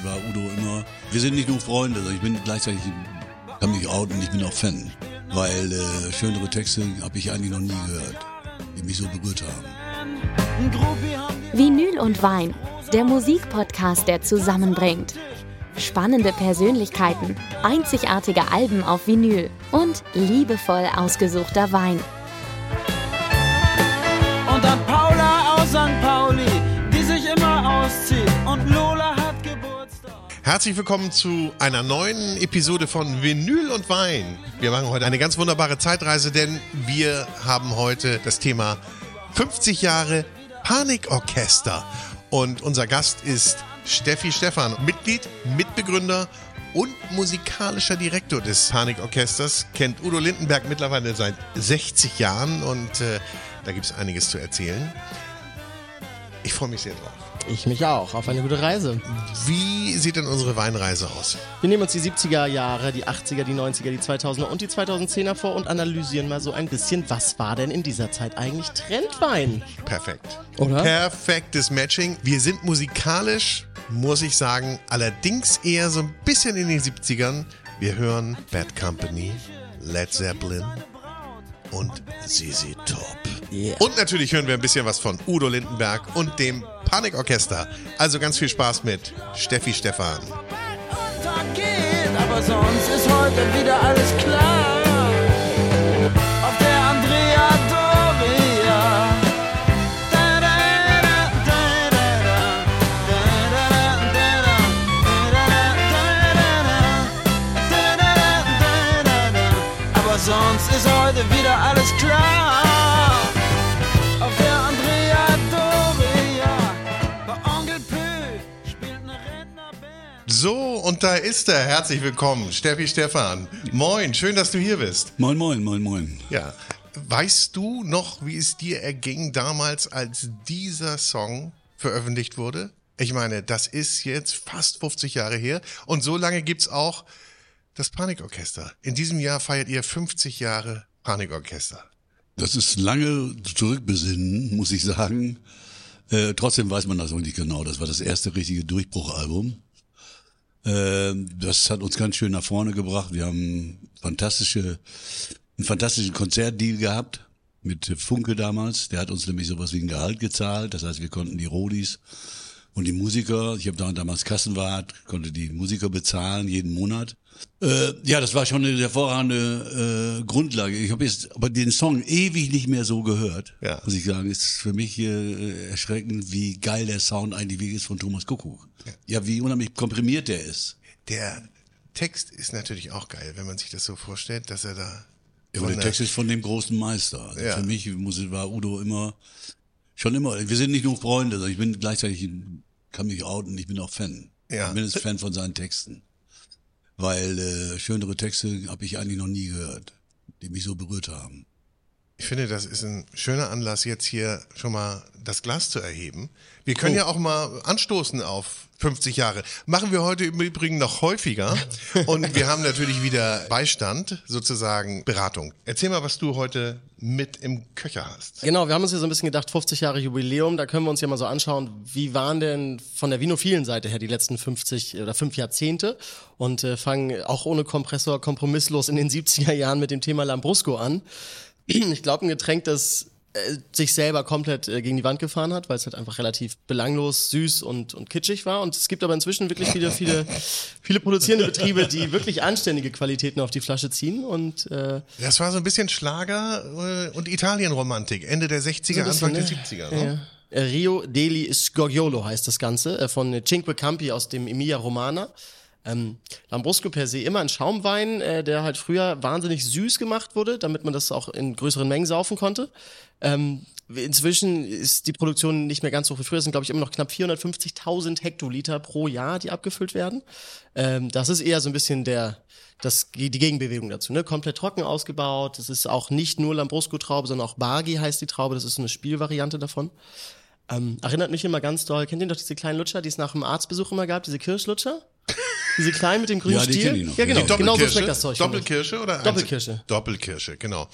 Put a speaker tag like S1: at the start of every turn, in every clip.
S1: mich war Udo immer, wir sind nicht nur Freunde, ich bin gleichzeitig, kann mich outen, ich bin auch Fan. Weil äh, schönere Texte habe ich eigentlich noch nie gehört, die mich so berührt haben.
S2: Vinyl und Wein, der Musikpodcast, der zusammenbringt. Spannende Persönlichkeiten, einzigartige Alben auf Vinyl und liebevoll ausgesuchter Wein.
S3: Und dann Paula aus St. Pauli, die sich immer auszieht. Und Geburtstag.
S4: Herzlich willkommen zu einer neuen Episode von Vinyl und Wein. Wir machen heute eine ganz wunderbare Zeitreise, denn wir haben heute das Thema 50 Jahre Panikorchester. Und unser Gast ist Steffi Stephan, Mitglied, Mitbegründer und musikalischer Direktor des Panikorchesters. Kennt Udo Lindenberg mittlerweile seit 60 Jahren und äh, da gibt es einiges zu erzählen. Ich freue mich sehr drauf.
S5: Ich mich auch, auf eine gute Reise.
S4: Wie sieht denn unsere Weinreise aus?
S5: Wir nehmen uns die 70er Jahre, die 80er, die 90er, die 2000er und die 2010er vor und analysieren mal so ein bisschen, was war denn in dieser Zeit eigentlich Trendwein?
S4: Perfekt.
S5: Oder?
S4: Perfektes Matching. Wir sind musikalisch, muss ich sagen, allerdings eher so ein bisschen in den 70ern. Wir hören Bad Company, Led Zeppelin und ZZ Top.
S5: Yeah.
S4: Und natürlich hören wir ein bisschen was von Udo Lindenberg und dem Panikorchester. Also ganz viel Spaß mit Steffi
S3: geht, aber sonst ist heute wieder alles klar.
S4: So, und da ist er. Herzlich willkommen, Steffi Stephan. Moin, schön, dass du hier bist.
S1: Moin, moin, moin, moin.
S4: Ja. Weißt du noch, wie es dir erging damals, als dieser Song veröffentlicht wurde? Ich meine, das ist jetzt fast 50 Jahre her und so lange gibt's auch das Panikorchester. In diesem Jahr feiert ihr 50 Jahre Panikorchester.
S1: Das ist lange zurückbesinnen, muss ich sagen. Äh, trotzdem weiß man das noch nicht genau. Das war das erste richtige Durchbruchalbum. Äh, das hat uns ganz schön nach vorne gebracht. Wir haben fantastische, einen fantastischen Konzertdeal gehabt mit Funke damals. Der hat uns nämlich sowas wie ein Gehalt gezahlt. Das heißt, wir konnten die Rodis und die Musiker, ich habe da damals Kassenwart, konnte die Musiker bezahlen jeden Monat. Äh, ja, das war schon eine hervorragende äh, Grundlage. Ich habe jetzt aber den Song ewig nicht mehr so gehört,
S4: Ja.
S1: muss ich sagen. Ist für mich äh, erschreckend, wie geil der Sound eigentlich ist von Thomas Kuckuck. Ja, wie unheimlich komprimiert der ist.
S4: Der Text ist natürlich auch geil, wenn man sich das so vorstellt, dass er da.
S1: Ja, aber der- Text ist von dem großen Meister. Also
S4: Ja.
S1: Für mich muss, war Udo immer, schon immer, wir sind nicht nur Freunde, sondern ich bin gleichzeitig, kann mich outen, ich bin auch Fan.
S4: Ja.
S1: Ich bin jetzt Fan von seinen Texten. Weil äh, schönere Texte habe ich eigentlich noch nie gehört, die mich so berührt haben.
S4: Ich finde, das ist ein schöner Anlass, jetzt hier schon mal das Glas zu erheben. Wir können
S1: Oh.
S4: ja auch mal anstoßen auf 50 Jahre. Machen wir heute im Übrigen noch häufiger. Und wir haben natürlich wieder Beistand, sozusagen Beratung. Erzähl mal, was du heute mit im Köcher hast.
S5: Genau, wir haben uns hier so ein bisschen gedacht, 50 Jahre Jubiläum, da können wir uns ja mal so anschauen, wie waren denn von der vinophilen Seite her die letzten 50 oder fünf Jahrzehnte und äh, fangen auch ohne Kompressor kompromisslos in den 70er Jahren mit dem Thema Lambrusco an. Ich glaube, ein Getränk, das sich selber komplett äh, gegen die Wand gefahren hat, weil es halt einfach relativ belanglos, süß und, und kitschig war. Und es gibt aber inzwischen wirklich wieder viele, viele produzierende Betriebe, die wirklich anständige Qualitäten auf die Flasche ziehen. Und äh,
S4: Das war so ein bisschen Schlager äh, und Italienromantik. Ende der 60er,
S5: So
S4: Anfang der
S5: bisschen,
S4: 70er. Ne?
S5: Ja. Äh, Rio deli Scogliolo heißt das Ganze, äh, von Cinque Campi aus dem Emilia Romana. Ähm, Lambrusco per se immer ein Schaumwein, äh, der halt früher wahnsinnig süß gemacht wurde, damit man das auch in größeren Mengen saufen konnte. Ähm, inzwischen ist die Produktion nicht mehr ganz so wie früher. Es sind, glaube ich, immer noch knapp 450.000 Hektoliter pro Jahr, die abgefüllt werden. Ähm, das ist eher so ein bisschen der, das, die Gegenbewegung dazu. Ne? Komplett trocken ausgebaut. Das ist auch nicht nur Lambrusco-Traube, sondern auch Bargi heißt die Traube. Das ist eine Spielvariante davon. Ähm, erinnert mich immer ganz doll. Kennt ihr noch diese kleinen Lutscher, die es nach dem Arztbesuch immer gab? Diese Kirschlutscher? Diese kleinen mit dem grünen
S1: Ja,
S5: Stiel?
S1: kenn ich noch.
S5: Ja, genau.
S4: Die
S5: Genau so
S4: Doppelkirsche?
S5: schmeckt das Zeug.
S4: Doppelkirsche oder?
S5: Doppelkirsche.
S4: Doppelkirsche, genau.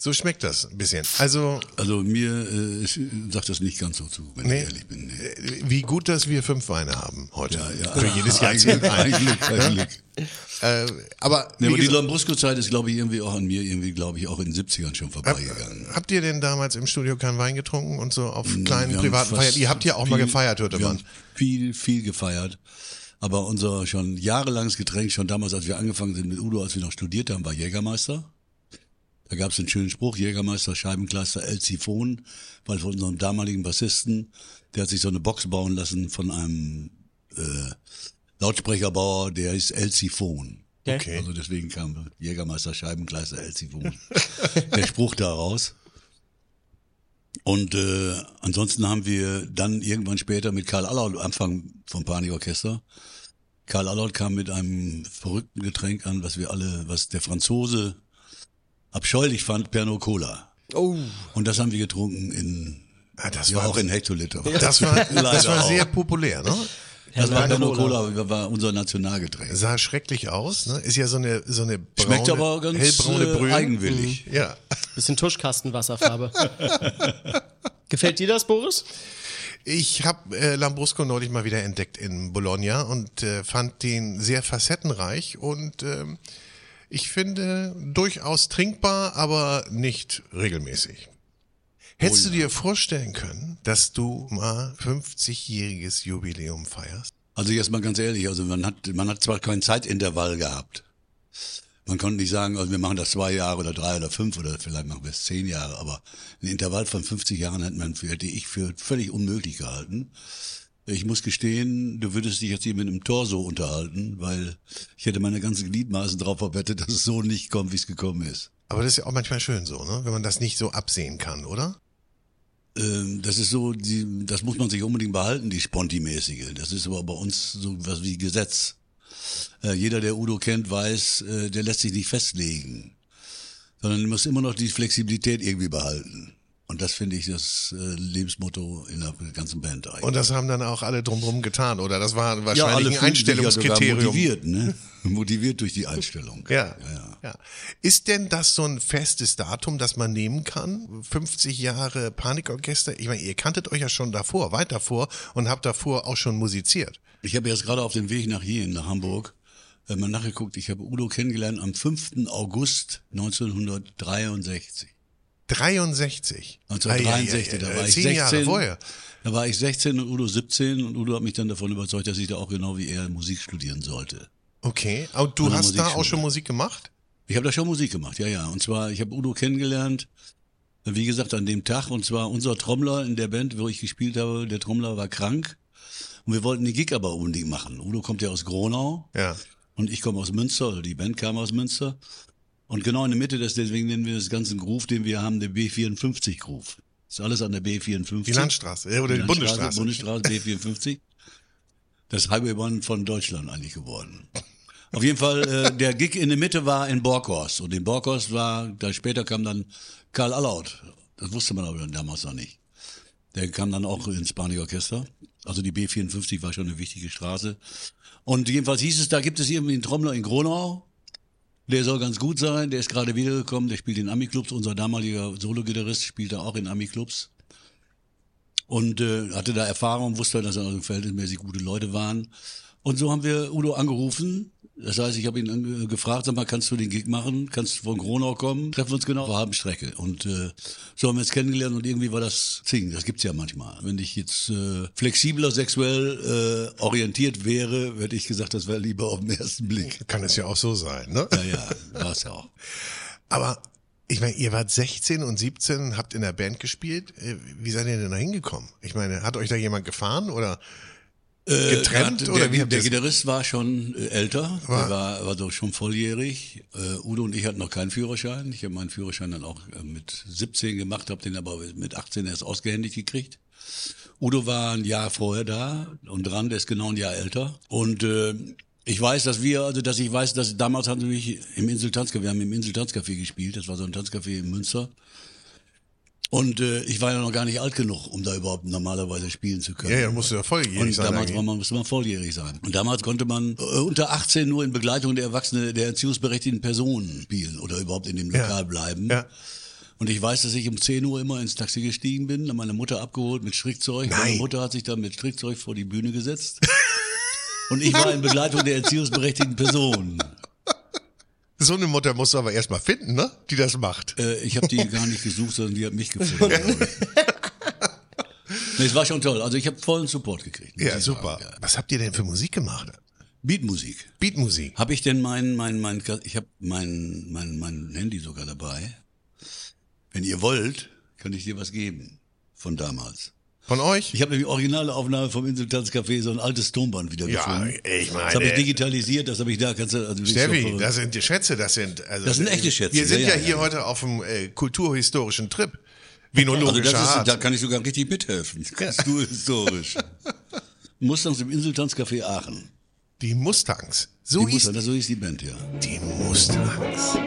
S4: So schmeckt das ein bisschen. Also,
S1: Also mir äh, sagt das nicht ganz so zu, wenn
S4: Nee.
S1: ich ehrlich bin. Nee.
S4: äh, wie gut, dass wir fünf Weine haben heute.
S1: Ja, ja.
S4: Für jedes Jahrzehnt
S1: Glück,
S4: ein.
S1: Glück, ein Glück.
S4: Äh, aber wie
S1: aber die Lambrusco-Zeit ist, glaube ich, irgendwie auch an mir, irgendwie, glaube ich, auch in den 70ern schon
S4: hab,
S1: vorbeigegangen.
S4: habt ihr denn damals im Studio keinen Wein getrunken und so auf kleinen
S1: Mm, Wir haben
S4: privaten Feiern? Ihr habt ja auch mal
S1: viel-
S4: gefeiert, hörte
S1: wir
S4: man.
S1: Viel, viel gefeiert. Aber unser schon jahrelanges Getränk, schon damals, als wir angefangen sind mit Udo, als wir noch studiert haben, war Jägermeister. Da gab es einen schönen Spruch, Jägermeister, Scheibenkleister, El Siphon, weil von unserem damaligen Bassisten, der hat sich so eine Box bauen lassen von einem äh, Lautsprecherbauer, der ist El Siphon.
S4: Okay.
S1: Also deswegen kam Jägermeister, Scheibenkleister, El Siphon. der Spruch daraus. Und äh, ansonsten haben wir dann irgendwann später mit Karl Allaut, Anfang vom Panikorchester, Karl Allaut kam mit einem verrückten Getränk an, was wir alle, was der Franzose abscheulich fand, Pernod Cola.
S5: Oh,
S1: Und das haben wir getrunken in,
S4: Ah, das
S1: ja
S4: war,
S1: auch in Hektoliter.
S4: das war, das war sehr
S1: auch.
S4: populär, ne?
S1: Das war
S5: Pernod
S1: Cola, war- unser Nationalgetränk.
S4: Sah schrecklich aus, ne? Ist ja so eine, so eine braune,
S1: Schmeckt aber ganz
S4: hellbraune
S1: äh,
S4: Brühe.
S1: eigenwillig.
S4: Ja.
S5: bisschen Tuschkastenwasserfarbe. Gefällt dir das, Boris?
S4: Ich habe äh, Lambrusco neulich mal wieder entdeckt in Bologna und äh, fand den sehr facettenreich und ähm, ich finde durchaus trinkbar, aber nicht regelmäßig. Hättest du dir vorstellen können, dass du mal 50-jähriges Jubiläum feierst?
S1: Also jetzt mal ganz ehrlich, also man hat, man hat zwar kein Zeitintervall gehabt. Man konnte nicht sagen, also wir machen das zwei Jahre oder drei oder fünf oder vielleicht machen wir es zehn Jahre, aber ein Intervall von 50 Jahren hätte man, für, hätte ich für völlig unmöglich gehalten. Ich muss gestehen, du würdest dich jetzt hier mit einem Torso unterhalten, weil ich hätte meine ganzen Gliedmaßen drauf verwettet, dass es so nicht kommt, wie es gekommen ist.
S4: Aber das ist ja auch manchmal schön so, ne? wenn man das nicht so absehen kann, oder?
S1: Ähm, das ist so, die, das muss man sich unbedingt behalten, die Sponti-mäßige. Das ist aber bei uns so was wie Gesetz. Äh, jeder, der Udo kennt, weiß, äh, der lässt sich nicht festlegen. Sondern muss immer noch die Flexibilität irgendwie behalten. Und das finde ich das äh, Lebensmotto in der ganzen Band eigentlich.
S4: Und das haben dann auch alle drumherum getan, oder? Das war wahrscheinlich ein
S1: ja sogar
S4: Einstellungskriterium.
S1: motiviert, ne? motiviert durch die Einstellung.
S4: Ja,
S1: ja, ja.
S4: Ist denn das so ein festes Datum, das man nehmen kann? 50 Jahre Panikorchester? Ich meine, ihr kanntet euch ja schon davor, weit davor und habt davor auch schon musiziert.
S1: Ich habe jetzt gerade auf dem Weg nach hier, nach Hamburg, äh, mal nachgeguckt. Ich habe Udo kennengelernt am 5. August 1963.
S4: 63.
S1: 1963,
S4: Ei, ei, ei,
S1: da war ich
S4: zehn
S1: 16.
S4: Jahre vorher.
S1: Da war ich 16 und Udo 17 und Udo hat mich dann davon überzeugt, dass ich da auch genau wie er Musik studieren sollte.
S4: Okay, und du hast da auch schon Musik gemacht?
S1: Ich habe da schon Musik gemacht, ja, ja. Und zwar, ich habe Udo kennengelernt, wie gesagt, an dem Tag. Und zwar unser Trommler in der Band, wo ich gespielt habe, der Trommler war krank. Und wir wollten den Gig aber unbedingt machen. Udo kommt ja aus Gronau.
S4: Ja.
S1: Und ich komme aus Münster, oder die Band kam aus Münster. Und genau in der Mitte des, deswegen nennen wir das ganze Groove, den wir haben, der B54 Groove. Ist alles an der B54.
S4: Die Landstraße äh, oder die, Bundesstraße.
S1: Bundesstraße B54. Das Highway One von Deutschland eigentlich geworden. Auf jeden Fall, äh, der Gig in der Mitte war in Borkhorst. Und in Borkhorst war, da später kam dann Karl Allaut. Das wusste man aber damals noch nicht. Der kam dann auch ins Panikorchester. Also die B54 war schon eine wichtige Straße. Und jedenfalls hieß es, da gibt es irgendwie einen Trommler in Gronau. Der soll ganz gut sein. Der ist gerade wiedergekommen. Der spielt in Ami-Clubs. Unser damaliger Solo-Gitarrist spielte auch in Ami-Clubs. Und äh, hatte da Erfahrung, wusste, dass er also verhältnismäßig gute Leute waren. Und so haben wir Udo angerufen. Das heißt, ich habe ihn gefragt, sag mal, kannst du den Gig machen? Kannst du von Gronau kommen? Treffen wir uns genau auf der halben Strecke. Und äh, so haben wir uns kennengelernt und irgendwie war das Zing. Das gibt's ja manchmal. Wenn ich jetzt äh, flexibler sexuell äh, orientiert wäre, hätte ich gesagt, das wäre lieber auf den ersten Blick.
S4: Kann es ja auch so sein, ne?
S1: Ja, ja, war's ja auch.
S4: Aber ich meine, ihr wart 16 und 17, habt in der Band gespielt. Äh, Wie seid ihr denn da hingekommen? Ich meine, hat euch da jemand gefahren oder?
S1: Äh,
S4: Getrennt
S1: der,
S4: oder
S1: der,
S4: wie
S1: der
S4: ihr's-
S1: Gitarrist war schon äh, älter,
S4: War-
S1: der war, war doch schon volljährig. Äh, Udo und ich hatten noch keinen Führerschein. Ich habe meinen Führerschein dann auch äh, mit 17 gemacht, habe den aber mit 18 erst ausgehändigt gekriegt. Udo war ein Jahr vorher da und dran, der ist genau ein Jahr älter. Und äh, ich weiß, dass wir, also dass ich weiß, dass damals hatten wir mich im Insel-Tanzcafé, wir haben im Insel-Tanzcafé gespielt, das war so ein Tanzcafé in Münster. Und äh, ich war ja noch gar nicht alt genug, um da überhaupt normalerweise spielen zu können.
S4: Ja, ja, musst du ja volljährig
S1: Und
S4: sein.
S1: damals
S4: eigentlich.
S1: war man, musste man volljährig sein. Und damals konnte man äh, unter 18 nur in Begleitung der Erwachsenen, der erziehungsberechtigten Personen spielen oder überhaupt in dem
S4: Ja.
S1: Lokal bleiben.
S4: Ja.
S1: Und ich weiß, dass ich um 10 Uhr immer ins Taxi gestiegen bin, dann meine Mutter abgeholt mit Strickzeug.
S4: Nein.
S1: Meine Mutter hat sich dann mit Strickzeug vor die Bühne gesetzt. Und ich war in Begleitung der erziehungsberechtigten Person.
S4: So eine Mutter musst du aber erstmal finden, ne? Die das macht.
S1: Äh, ich habe die gar nicht gesucht, sondern die hat mich gefunden. nee, es war schon toll. Also ich habe vollen Support gekriegt.
S4: Ja, super.
S1: ja.
S4: Was habt ihr denn für Musik gemacht?
S1: Beatmusik.
S4: Beatmusik.
S1: Habe ich denn mein, mein, mein, ich habe mein, mein, mein Handy sogar dabei. Wenn ihr wollt, kann ich dir was geben von damals.
S4: Von euch?
S1: Ich habe nämlich originale Aufnahme vom Insultanzcafé, so ein altes Tonband wieder
S4: Ja, ich meine-
S1: Das habe ich digitalisiert, das habe ich da, kannst du, also
S4: Steffi, das sind die Schätze, das sind also
S1: Das sind echte Schätze,
S4: Wir sind
S1: ja,
S4: ja,
S1: ja,
S4: hier
S1: ja.
S4: heute auf einem äh, kulturhistorischen Trip.
S1: also
S4: Vinologischer
S1: das ist, da kann ich sogar richtig mithelfen. Ganz du historisch. Mustangs im Insultanzcafé Aachen.
S4: Die Mustangs.
S1: Die
S4: So hieß
S1: Mustang, das so hieß die Band, ja.
S4: die Mustangs.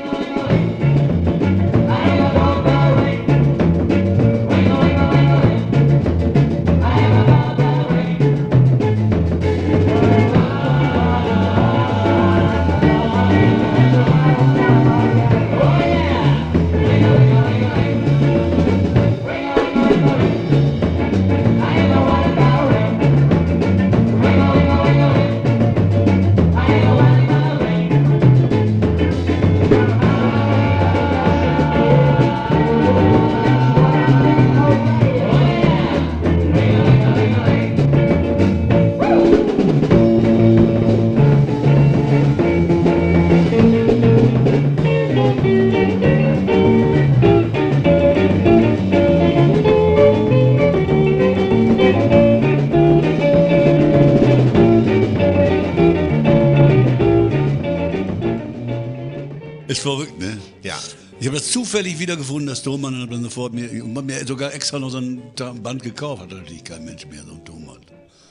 S1: Habe das zufällig wiedergefunden, das Tonband, und habe dann sofort mir, mir sogar extra noch so ein Band gekauft. Hat natürlich kein Mensch mehr, so ein Tonband.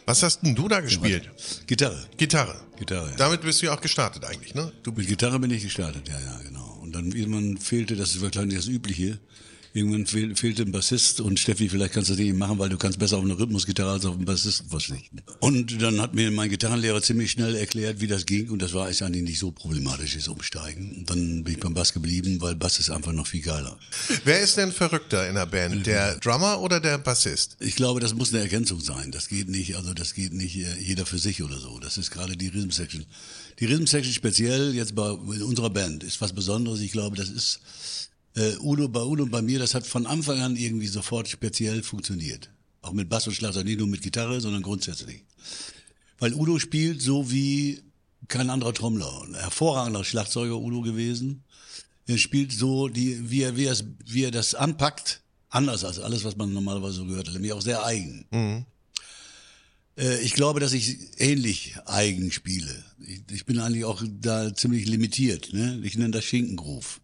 S4: Was hast denn du da gespielt?
S1: Gitarre.
S4: Gitarre.
S1: Gitarre, ja.
S4: Damit bist du ja auch gestartet eigentlich, ne? Du
S1: Mit Gitarre bin ich gestartet, ja, ja, genau. Und dann irgendwann fehlte, das ist wahrscheinlich das Übliche, irgendwann fehl, fehlte ein Bassist und Steffi, vielleicht kannst du das nicht machen, weil du kannst besser auf eine Rhythmusgitarre als auf einen Bassisten verzichten. Und dann hat mir mein Gitarrenlehrer ziemlich schnell erklärt, wie das ging und das war eigentlich nicht so problematisch, das Umsteigen. Und dann bin ich beim Bass geblieben, weil Bass ist einfach noch viel geiler.
S4: Wer ist denn verrückter in der Band? Der Drummer oder der Bassist?
S1: Ich glaube, das muss eine Ergänzung sein. Das geht nicht, also das geht nicht äh, jeder für sich oder so. Das ist gerade die Rhythm Section. Die Rhythm Section speziell jetzt bei in unserer Band ist was Besonderes. Ich glaube, das ist äh, Udo bei Udo und bei mir. Das hat von Anfang an irgendwie sofort speziell funktioniert. Auch mit Bass und Schlagzeug, nicht nur mit Gitarre, sondern grundsätzlich. Weil Udo spielt so wie kein anderer Trommler. Ein hervorragender Schlagzeuger Udo gewesen. Er spielt so, die, wie, er, wie, er, wie er das anpackt, anders als alles, was man normalerweise so gehört hat. Nämlich auch sehr eigen. Äh, ich glaube, dass ich ähnlich eigen spiele. Ich, ich bin eigentlich auch da ziemlich limitiert. Ne? Ich nenne das Schinkengruf.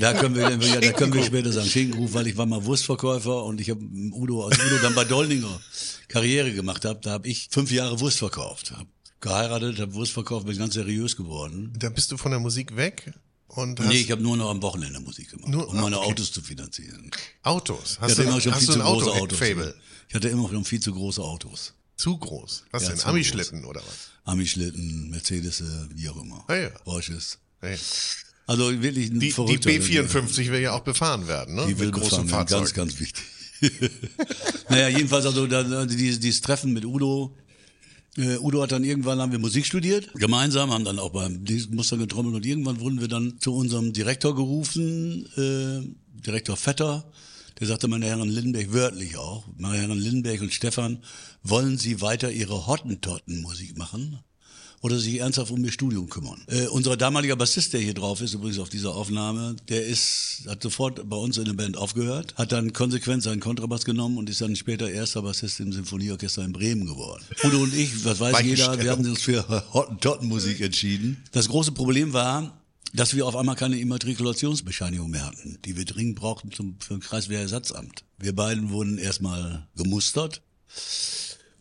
S1: Da können wir, ja, da können wir später sagen, Schinkengruf, weil ich war mal Wurstverkäufer und ich habe Udo, als Udo dann bei Doldinger Karriere gemacht hat, da habe ich fünf Jahre Wurst verkauft. Hab geheiratet, habe Wurst verkauft, bin ganz seriös geworden.
S4: Da bist du von der Musik weg und
S1: Nee, ich habe nur noch am Wochenende Musik gemacht,
S4: Nur-
S1: um meine
S4: ah, okay.
S1: Autos zu finanzieren.
S4: Autos. Hast du,
S1: immer schon viel zu große
S4: Auto
S1: Autos.
S4: Fable?
S1: Ich hatte immer schon viel zu große Autos.
S4: Zu groß. Was
S1: Ja,
S4: denn? Ami-Schlitten oder was?
S1: Ami-Schlitten, Mercedes, wie auch immer.
S4: Ah, ja.
S1: Porsches.
S4: Hey.
S1: Also wirklich ein
S4: Die, die
S1: verrückter,
S4: B54 will ja auch befahren werden, ne?
S1: Die will
S4: Mit großen
S1: befahren
S4: Fahrzeugen.
S1: Ganz, ganz wichtig. naja, jedenfalls also da, da, dieses, dieses Treffen mit Udo. Äh, Udo hat dann irgendwann haben wir Musik studiert, gemeinsam, haben dann auch beim Muster getrommelt und irgendwann wurden wir dann zu unserem Direktor gerufen, äh, Direktor Vetter, der sagte, meine Herren Lindenberg, wörtlich auch, meine Herren Lindenberg und Stefan, wollen Sie weiter Ihre Hottentotten-Musik machen? Oder sich ernsthaft um ihr Studium kümmern. Äh, unser damaliger Bassist, der hier drauf ist, übrigens auf dieser Aufnahme, der ist, hat sofort bei uns in der Band aufgehört, hat dann konsequent seinen Kontrabass genommen und ist dann später erster Bassist im Symphonieorchester in Bremen geworden. Udo und ich, was weiß jeder, wir haben uns für Hottentottenmusik entschieden. Das große Problem war, dass wir auf einmal keine Immatrikulationsbescheinigung mehr hatten, die wir dringend brauchten zum, für ein Kreiswehrersatzamt. Wir beiden wurden erstmal gemustert.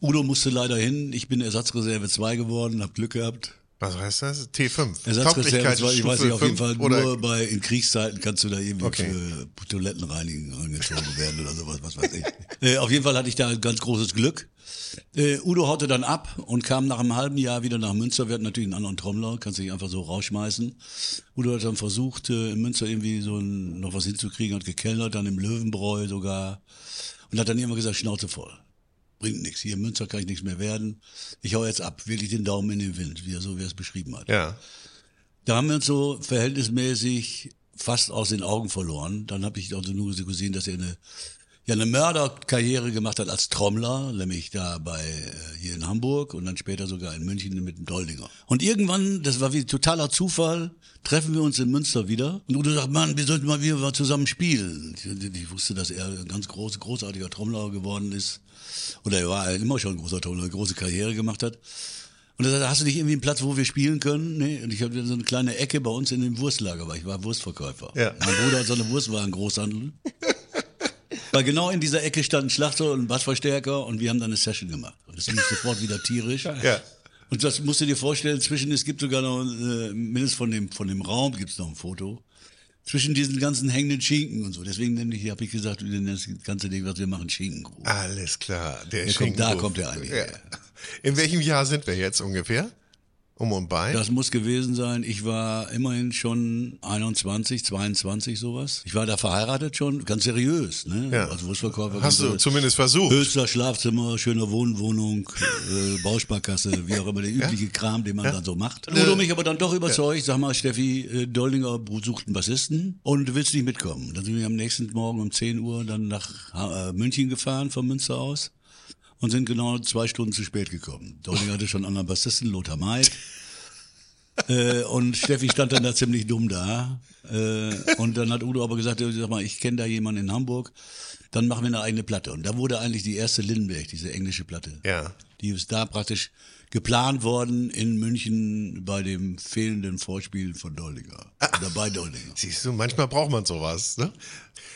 S1: Udo musste leider hin. Ich bin Ersatzreserve 2 geworden, hab Glück gehabt.
S4: Was heißt das? T5.
S1: Ersatzreserve 2, ich weiß nicht, auf jeden Fall nur bei, in Kriegszeiten kannst du da irgendwie
S4: Okay.
S1: für Toilettenreinigen angezogen werden oder sowas, was weiß ich. äh, auf jeden Fall hatte ich da ein ganz großes Glück. Äh, Udo haute dann ab und kam nach einem halben Jahr wieder nach Münster. Wir hatten natürlich einen anderen Trommler, kannst du nicht einfach so rausschmeißen. Udo hat dann versucht, äh, in Münster irgendwie so ein, noch was hinzukriegen, hat gekellert, dann im Löwenbräu sogar. Und hat dann immer gesagt, Schnauze voll. Bringt nichts. Hier in Münster kann ich nichts mehr werden. Ich hau jetzt ab, wirklich den Daumen in den Wind, wie er so wie er es beschrieben hat.
S4: Ja.
S1: Da haben wir uns so verhältnismäßig fast aus den Augen verloren. Dann habe ich also nur so gesehen, dass er eine ja eine Mörderkarriere gemacht hat als Trommler, nämlich da bei äh, hier in Hamburg und dann später sogar in München mit dem Doldinger. Und irgendwann, das war wie totaler Zufall, treffen wir uns in Münster wieder und Udo sagt, Mann, wir sollten mal wieder mal zusammen spielen. Ich, ich wusste, dass er ein ganz groß, großartiger Trommler geworden ist. Oder er war immer schon ein großer Trommler, eine große Karriere gemacht hat. Und er sagte, hast du nicht irgendwie einen Platz, wo wir spielen können? Nee. Und ich hatte so eine kleine Ecke bei uns in dem Wurstlager, weil ich war Wurstverkäufer.
S4: Ja.
S1: Mein Bruder hat so eine Wurstwarengroßhandel. Weil genau in dieser Ecke stand ein Schlagzeug und ein Bassverstärker und wir haben dann eine Session gemacht. Und das lief sofort wieder tierisch.
S4: Ja.
S1: Und das musst du dir vorstellen, zwischen, es gibt sogar noch, äh, mindestens von dem, von dem Raum gibt's noch ein Foto. Zwischen diesen ganzen hängenden Schinken und so. Deswegen nenne ich, habe ich gesagt, das ganze Ding, was wir machen, Schinkengrube.
S4: Alles klar. Der,
S1: Der kommt, da kommt er eigentlich
S4: Ja.
S1: her.
S4: In welchem Jahr sind wir jetzt ungefähr? Um und bei?
S1: Das muss gewesen sein. Ich war immerhin schon 21, 22 sowas. Ich war da verheiratet schon, ganz seriös, ne?
S4: Ja.
S1: Als Wurstverkäufer.
S4: Hast du zumindest versucht?
S1: Höchster Schlafzimmer, schöne Wohnwohnung, äh, Bausparkasse, wie auch immer, der übliche Kram, den man dann so macht. Udo mich aber dann doch überzeugt, sag mal, Steffi, äh, Doldinger sucht einen Bassisten und du willst nicht mitkommen. Dann sind wir am nächsten Morgen um 10 Uhr dann nach äh, München gefahren, von Münster aus. Und sind genau zwei Stunden zu spät gekommen. Doldinger hatte schon einen anderen Bassisten, Lothar May. Äh, und Steffi stand dann da ziemlich dumm da. Äh, und dann hat Udo aber gesagt, sag mal, ich kenne da jemanden in Hamburg, dann machen wir eine eigene Platte. Und da wurde eigentlich die erste Lindenberg, diese englische Platte.
S4: Ja.
S1: Die ist da praktisch geplant worden in München bei dem fehlenden Vorspiel von Doldinger. Oder bei Doldinger.
S4: Siehst du, manchmal braucht man sowas, ne?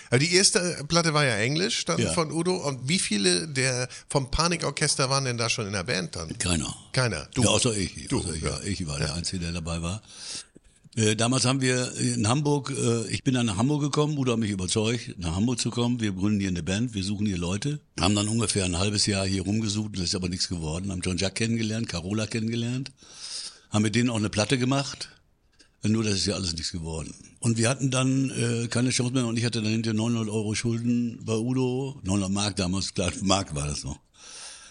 S4: Aber die erste Platte war ja Englisch dann
S1: Ja.
S4: von Udo. Und wie viele der vom Panikorchester waren denn da schon in der Band dann?
S1: Keiner.
S4: Keiner. Du.
S1: Ja, außer ich.
S4: Du,
S1: außer ich,
S4: ja.
S1: ich war der Einzige, der dabei war. Äh, damals haben wir in Hamburg, äh, ich bin dann nach Hamburg gekommen, Udo hat mich überzeugt, nach Hamburg zu kommen. Wir gründen hier eine Band, wir suchen hier Leute. Haben dann ungefähr ein halbes Jahr hier rumgesucht, das ist aber nichts geworden. Haben John Jack kennengelernt, Carola kennengelernt. Haben mit denen auch eine Platte gemacht. Nur das ist ja alles nichts geworden. Und wir hatten dann äh, keine Chance mehr und ich hatte dann hinter 900 Euro Schulden bei Udo. 900 Mark damals, klar, Mark war das noch.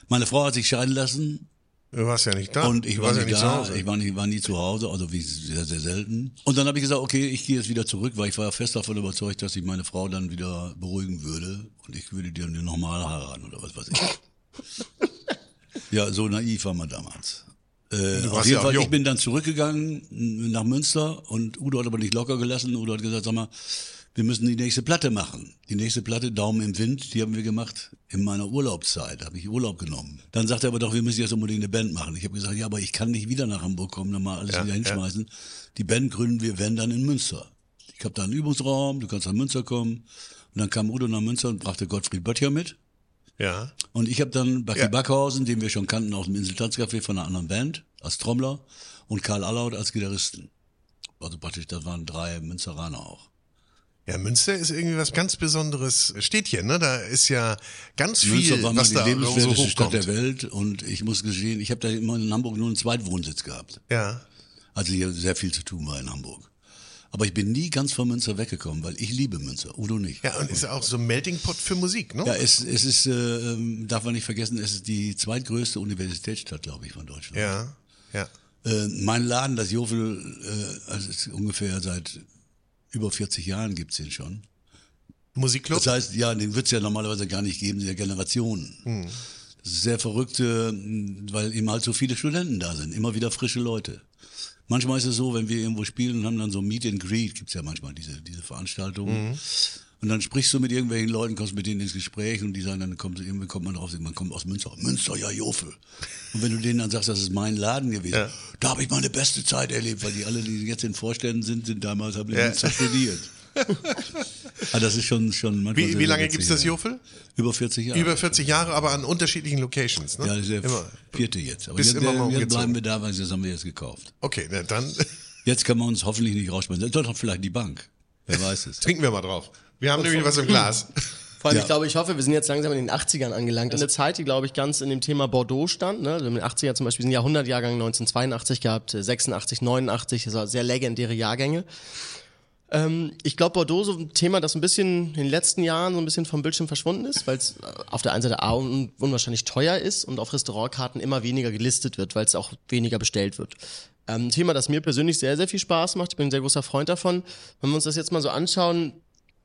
S1: Meine Frau hat sich scheiden lassen.
S4: Du warst ja nicht da.
S1: Und ich war nicht
S4: ja nicht
S1: da,
S4: zu Hause.
S1: ich war, nicht, war nie zu Hause, also wie sehr, sehr selten. Und dann habe ich gesagt, okay, ich gehe jetzt wieder zurück, weil ich war fest davon überzeugt, dass ich meine Frau dann wieder beruhigen würde und ich würde dann normal heiraten oder was weiß ich. ja, so naiv war man damals. Äh, auf jeden
S4: ja
S1: Fall, ich bin dann zurückgegangen nach Münster und Udo hat aber nicht locker gelassen. Udo hat gesagt, sag mal, wir müssen die nächste Platte machen. Die nächste Platte, Daumen im Wind, die haben wir gemacht in meiner Urlaubszeit. habe ich Urlaub genommen. Dann sagt er aber doch, wir müssen jetzt unbedingt eine Band machen. Ich habe gesagt, ja, aber ich kann nicht wieder nach Hamburg kommen, dann mal alles
S4: Ja,
S1: wieder
S4: ja.
S1: hinschmeißen. Die Band gründen wir, wenn dann in Münster. Ich habe da einen Übungsraum, du kannst nach Münster kommen. Und dann kam Udo nach Münster und brachte Gottfried Böttcher mit.
S4: Ja.
S1: Und ich habe dann Bucky
S4: Ja.
S1: Backhausen, den wir schon kannten aus dem Inseltanzcafé von einer anderen Band, als Trommler und Karl Allaut als Gitarristen. Also praktisch, das waren drei Münsteraner auch.
S4: Ja, Münster ist irgendwie was ganz besonderes Städtchen, ne? Da ist ja ganz viel,
S1: Münster war
S4: was
S1: die
S4: da so
S1: lebenswerteste Stadt
S4: hochkommt.
S1: der Welt und ich muss gestehen, ich habe da immer in Hamburg nur einen Zweitwohnsitz gehabt.
S4: Ja.
S1: Also hier sehr viel zu tun war in Hamburg. Aber ich bin nie ganz von Münster weggekommen, weil ich liebe Münster, Udo nicht.
S4: Ja, und ist auch so ein Melting Pot für Musik, ne?
S1: Ja, es, es ist, äh, ähm, darf man nicht vergessen, es ist die zweitgrößte Universitätsstadt, glaube ich, von Deutschland.
S4: Ja. Ja.
S1: Äh, mein Laden, das Jofel, äh, also ist ungefähr seit über 40 Jahren gibt's den schon.
S4: Musikclub?
S1: Das heißt, ja, den wird's ja normalerweise gar nicht geben, der Generationen. Das ist sehr verrückt, äh, weil eben halt so viele Studenten da sind, immer wieder frische Leute. Manchmal ist es so, wenn wir irgendwo spielen und haben dann so Meet and Greet, gibt's ja manchmal diese, diese Veranstaltungen. Und dann sprichst du mit irgendwelchen Leuten, kommst mit denen ins Gespräch und die sagen, dann kommt, irgendwie kommt man drauf, man kommt aus Münster. Münster, ja, Jofel. Und wenn du denen dann sagst, das ist mein Laden gewesen,
S4: Ja.
S1: da habe ich meine beste Zeit erlebt, weil die alle, die jetzt in Vorständen sind, sind damals, haben in
S4: Ja.
S1: Münster studiert. ah, das ist schon, schon manchmal
S4: Wie, wie lange
S1: witzig,
S4: gibt's das. Jofel?
S1: Über 40 Jahre.
S4: Über 40 Jahre, aber an unterschiedlichen Locations, ne?
S1: ja, das ist der
S4: Immer.
S1: vierte jetzt. Aber
S4: Bist
S1: jetzt,
S4: immer
S1: jetzt bleiben wir da, weil das haben wir jetzt gekauft.
S4: Okay, na, dann
S1: Jetzt kann man uns hoffentlich nicht rausschmeißen. Doch vielleicht die Bank. Wer weiß es.
S4: trinken wir mal drauf. Wir haben nämlich was im Glas.
S5: Vor allem,
S1: Ja.
S5: ich glaube, ich hoffe, wir sind jetzt langsam in den 80ern angelangt. Das ist eine Zeit, die, glaube ich, ganz in dem Thema Bordeaux stand. Ne? Also in den 80er zum Beispiel sind Jahrhundertjahrgang 1982 gehabt, äh, 86, 89, also sehr legendäre Jahrgänge. Ähm, ich glaube, Bordeaux so ein Thema, das ein bisschen in den letzten Jahren so ein bisschen vom Bildschirm verschwunden ist, weil es auf der einen Seite A un unwahrscheinlich teuer ist und auf Restaurantkarten immer weniger gelistet wird, weil es auch weniger bestellt wird. Ähm, ein Thema, das mir persönlich sehr, sehr viel Spaß macht. Ich bin ein sehr großer Freund davon. Wenn wir uns das jetzt mal so anschauen,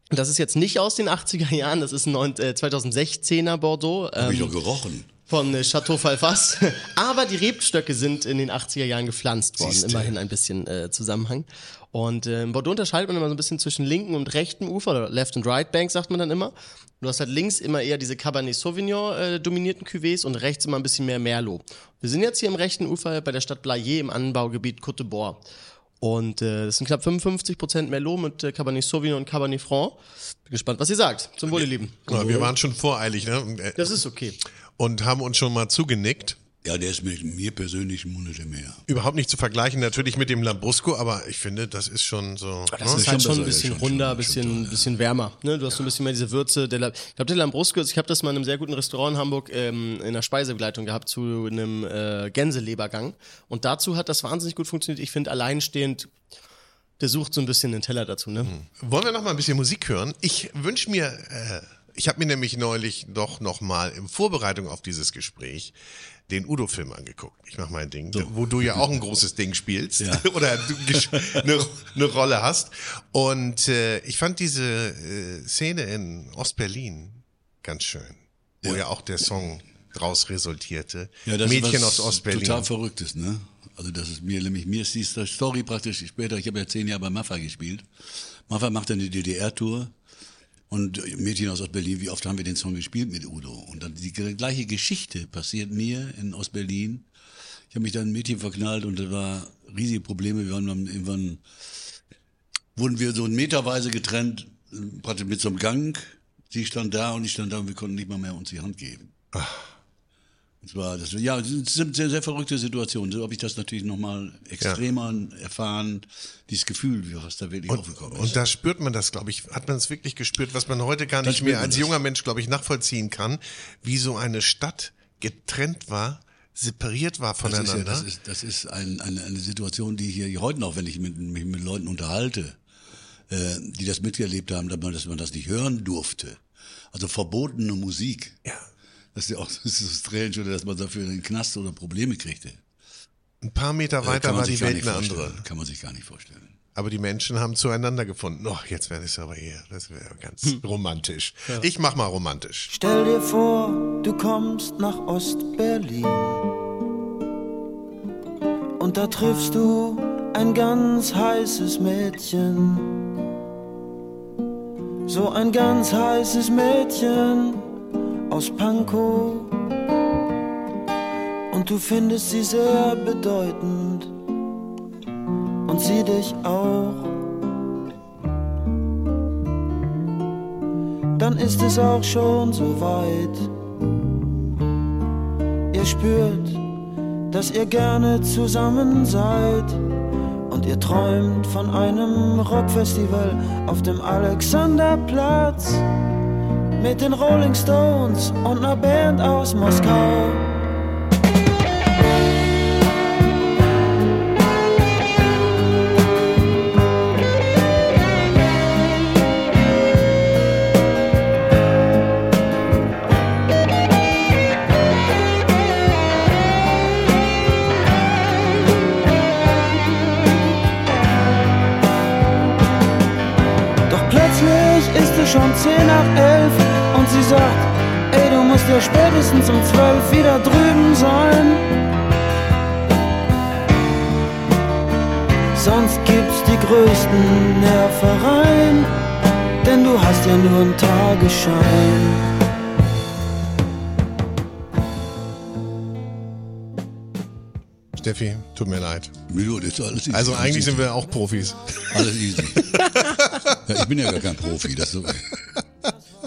S5: das ist jetzt nicht aus den 80er Jahren, das ist ein neun- äh, 2016er Bordeaux.
S1: Hab ich
S5: ähm,
S1: doch gerochen.
S5: von äh, Chateau Falfas. Aber die Rebstöcke sind in den 80er Jahren gepflanzt worden.
S1: Siehste.
S5: Immerhin ein bisschen äh, Zusammenhang. Und äh, in Bordeaux unterscheidet man immer so ein bisschen zwischen linken und rechten Ufer, oder Left and Right Bank sagt man dann immer. Du hast halt links immer eher diese Cabernet Sauvignon äh, dominierten Cuvées und rechts immer ein bisschen mehr Merlot. Wir sind jetzt hier im rechten Ufer bei der Stadt Blayais im Anbaugebiet Côte de Bois. Und äh, das sind knapp 55% Merlot mit äh, Cabernet Sauvignon und Cabernet Franc. Bin gespannt, was ihr sagt. Zum Wohle, ihr Lieben.
S4: Ja, wir waren schon voreilig, ne?
S5: Das ist okay.
S4: Und haben uns schon mal zugenickt.
S1: Ja, der ist mit mir persönlich Monate mehr.
S4: Überhaupt nicht zu vergleichen natürlich mit dem Lambrusco, aber ich finde, das ist schon so.
S5: Das
S4: ne?
S5: ist
S1: schon
S5: halt schon ein bisschen
S1: ja, schon,
S5: runder,
S1: schon,
S5: bisschen,
S1: schon ja.
S5: bisschen wärmer. Ne? Du hast so ein bisschen mehr diese Würze. Der La ich glaube, der Lambrusco, ich habe das mal in einem sehr guten Restaurant in Hamburg ähm, in der Speisebegleitung gehabt zu einem äh, Gänselebergang. Und dazu hat das wahnsinnig gut funktioniert. Ich finde alleinstehend, der sucht so ein bisschen den Teller dazu. Ne?
S4: Wollen wir noch mal ein bisschen Musik hören? Ich wünsche mir, äh, ich habe mir nämlich neulich doch noch mal in Vorbereitung auf dieses Gespräch den Udo-Film angeguckt. Ich mach mein Ding, wo du ja auch ein großes Ding spielst
S1: Ja.
S4: oder eine, eine Rolle hast. Und äh, ich fand diese äh, Szene in Ostberlin ganz schön, wo ja,
S1: Ja.
S4: auch der Song draus resultierte.
S1: Ja, das
S4: Mädchen
S1: ist
S4: aus Ostberlin.
S1: Total verrücktes, ne? Also das ist mir, nämlich mir ist die Story praktisch später, ich habe ja zehn Jahre bei Maffa gespielt. Maffa macht dann die DDR-Tour und Mädchen aus Ostberlin, wie oft haben wir den Song gespielt mit Udo? Und dann die gleiche Geschichte passiert mir in Ostberlin. Ich habe mich dann in ein Mädchen verknallt und da war riesige Probleme. Wir waren dann irgendwann, wurden wir so meterweise getrennt, praktisch mit so einem Gang. Sie stand da und ich stand da und wir konnten nicht mal mehr uns die Hand geben. Das war, das, ja, es sind sehr, sehr verrückte Situationen. So habe ich das natürlich nochmal extremer erfahren, dieses Gefühl, was da wirklich aufgekommen ist.
S4: Und da spürt man das, glaube ich, hat man es wirklich gespürt, was man heute gar nicht mehr als
S1: das.
S4: junger Mensch, glaube ich, nachvollziehen kann, wie so eine Stadt getrennt war, separiert war
S1: das ist, ja,
S4: voneinander.
S1: das ist, das ist ein, eine, eine Situation, die ich hier heute noch, wenn ich mit, mich mit Leuten unterhalte, äh, die das mitgelebt haben, dass man, dass man das nicht hören durfte. Also verbotene Musik.
S4: ja.
S1: Das ist ja auch das ist so strange, oder dass man dafür in den Knast oder Probleme kriegte.
S4: Ein paar Meter
S1: Äh,
S4: weiter war die Welt eine andere.
S1: Kann man sich gar nicht vorstellen.
S4: Aber die Menschen haben zueinander gefunden. Oh, jetzt werde ich es aber eher. Das wäre ganz
S1: Hm.
S4: romantisch. Ich mach mal romantisch.
S3: Stell dir vor, du kommst nach Ostberlin und da triffst du ein ganz heißes Mädchen. So ein ganz heißes Mädchen aus Pankow. Und du findest sie sehr bedeutend und sie dich auch. dann ist es auch schon so weit. Ihr spürt, dass ihr gerne zusammen seid und ihr träumt von einem Rockfestival auf dem Alexanderplatz mit den Rolling Stones und einer Band aus Moskau. Doch plötzlich ist es schon 10 nach 11 spätestens um 12 wieder drüben sein. Sonst gibt's die größten Nervereien, denn du hast ja nur einen Tagesschein.
S4: Steffi, tut mir leid.
S1: Milo, das ist alles easy.
S4: Also eigentlich sind wir auch Profis.
S1: Alles easy. ja, ich bin ja gar kein Profi. Das so.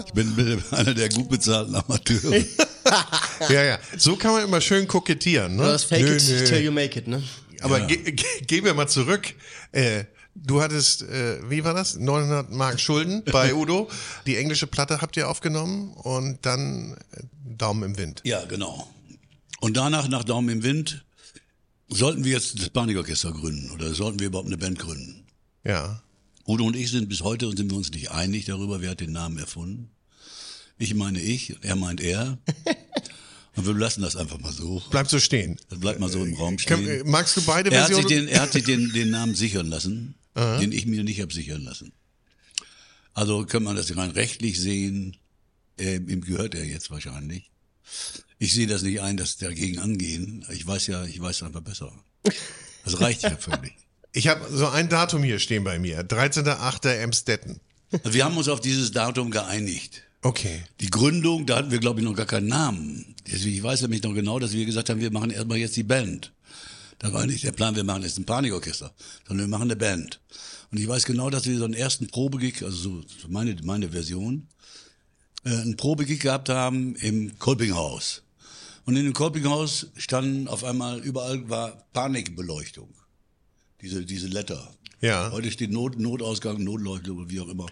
S1: Ich bin bin einer der gut bezahlten Amateure.
S4: Ja, ja. So kann man immer schön kokettieren. Ne?
S5: Das Fake
S4: Nö,
S5: it
S4: nö.
S5: till you make it, ne?
S4: Aber ge ge gehen wir mal zurück. Äh, Du hattest, äh, wie war das? 900 Mark Schulden bei Udo. Die englische Platte habt ihr aufgenommen und dann äh, Daumen im Wind.
S1: Ja, genau. Und danach, nach Daumen im Wind, sollten wir jetzt das Panikorchester gründen oder sollten wir überhaupt eine Band gründen?
S4: Ja.
S1: Udo und ich sind bis heute und sind wir uns nicht einig darüber, wer hat den Namen erfunden. Ich meine ich, er meint er. Und wir lassen das einfach mal so.
S4: Bleibt so stehen.
S1: Das bleibt mal so im Raum
S4: Kann,
S1: stehen.
S4: äh, magst du beide
S1: Er hat sich
S4: Versionen?
S1: den, er hat sich den, den Namen sichern lassen, den ich mir nicht habe sichern lassen. Also kann man das rein rechtlich sehen. Ähm, ihm gehört er jetzt wahrscheinlich. Ich sehe das nicht ein, dass sie dagegen angehen. Ich weiß ja, ich weiß einfach besser. Das reicht ja völlig.
S4: Ich habe so ein Datum hier stehen bei mir. 13.8. Emstetten.
S1: Also wir haben uns auf dieses Datum geeinigt.
S4: Okay.
S1: Die Gründung, da hatten wir, glaube ich, noch gar keinen Namen. Ich weiß nämlich noch genau, dass wir gesagt haben, wir machen erstmal jetzt die Band. Da war nicht der Plan, wir machen jetzt ein Panikorchester, sondern wir machen eine Band. Und ich weiß genau, dass wir so einen ersten Probegig, also so so meine, meine Version, äh, einen Probegig gehabt haben im Kolpinghaus. Und in dem Kolpinghaus standen auf einmal, überall war Panikbeleuchtung. Diese, diese Letter.
S4: Ja.
S1: Heute steht Not, Notausgang, Notleuchtung, wie auch immer.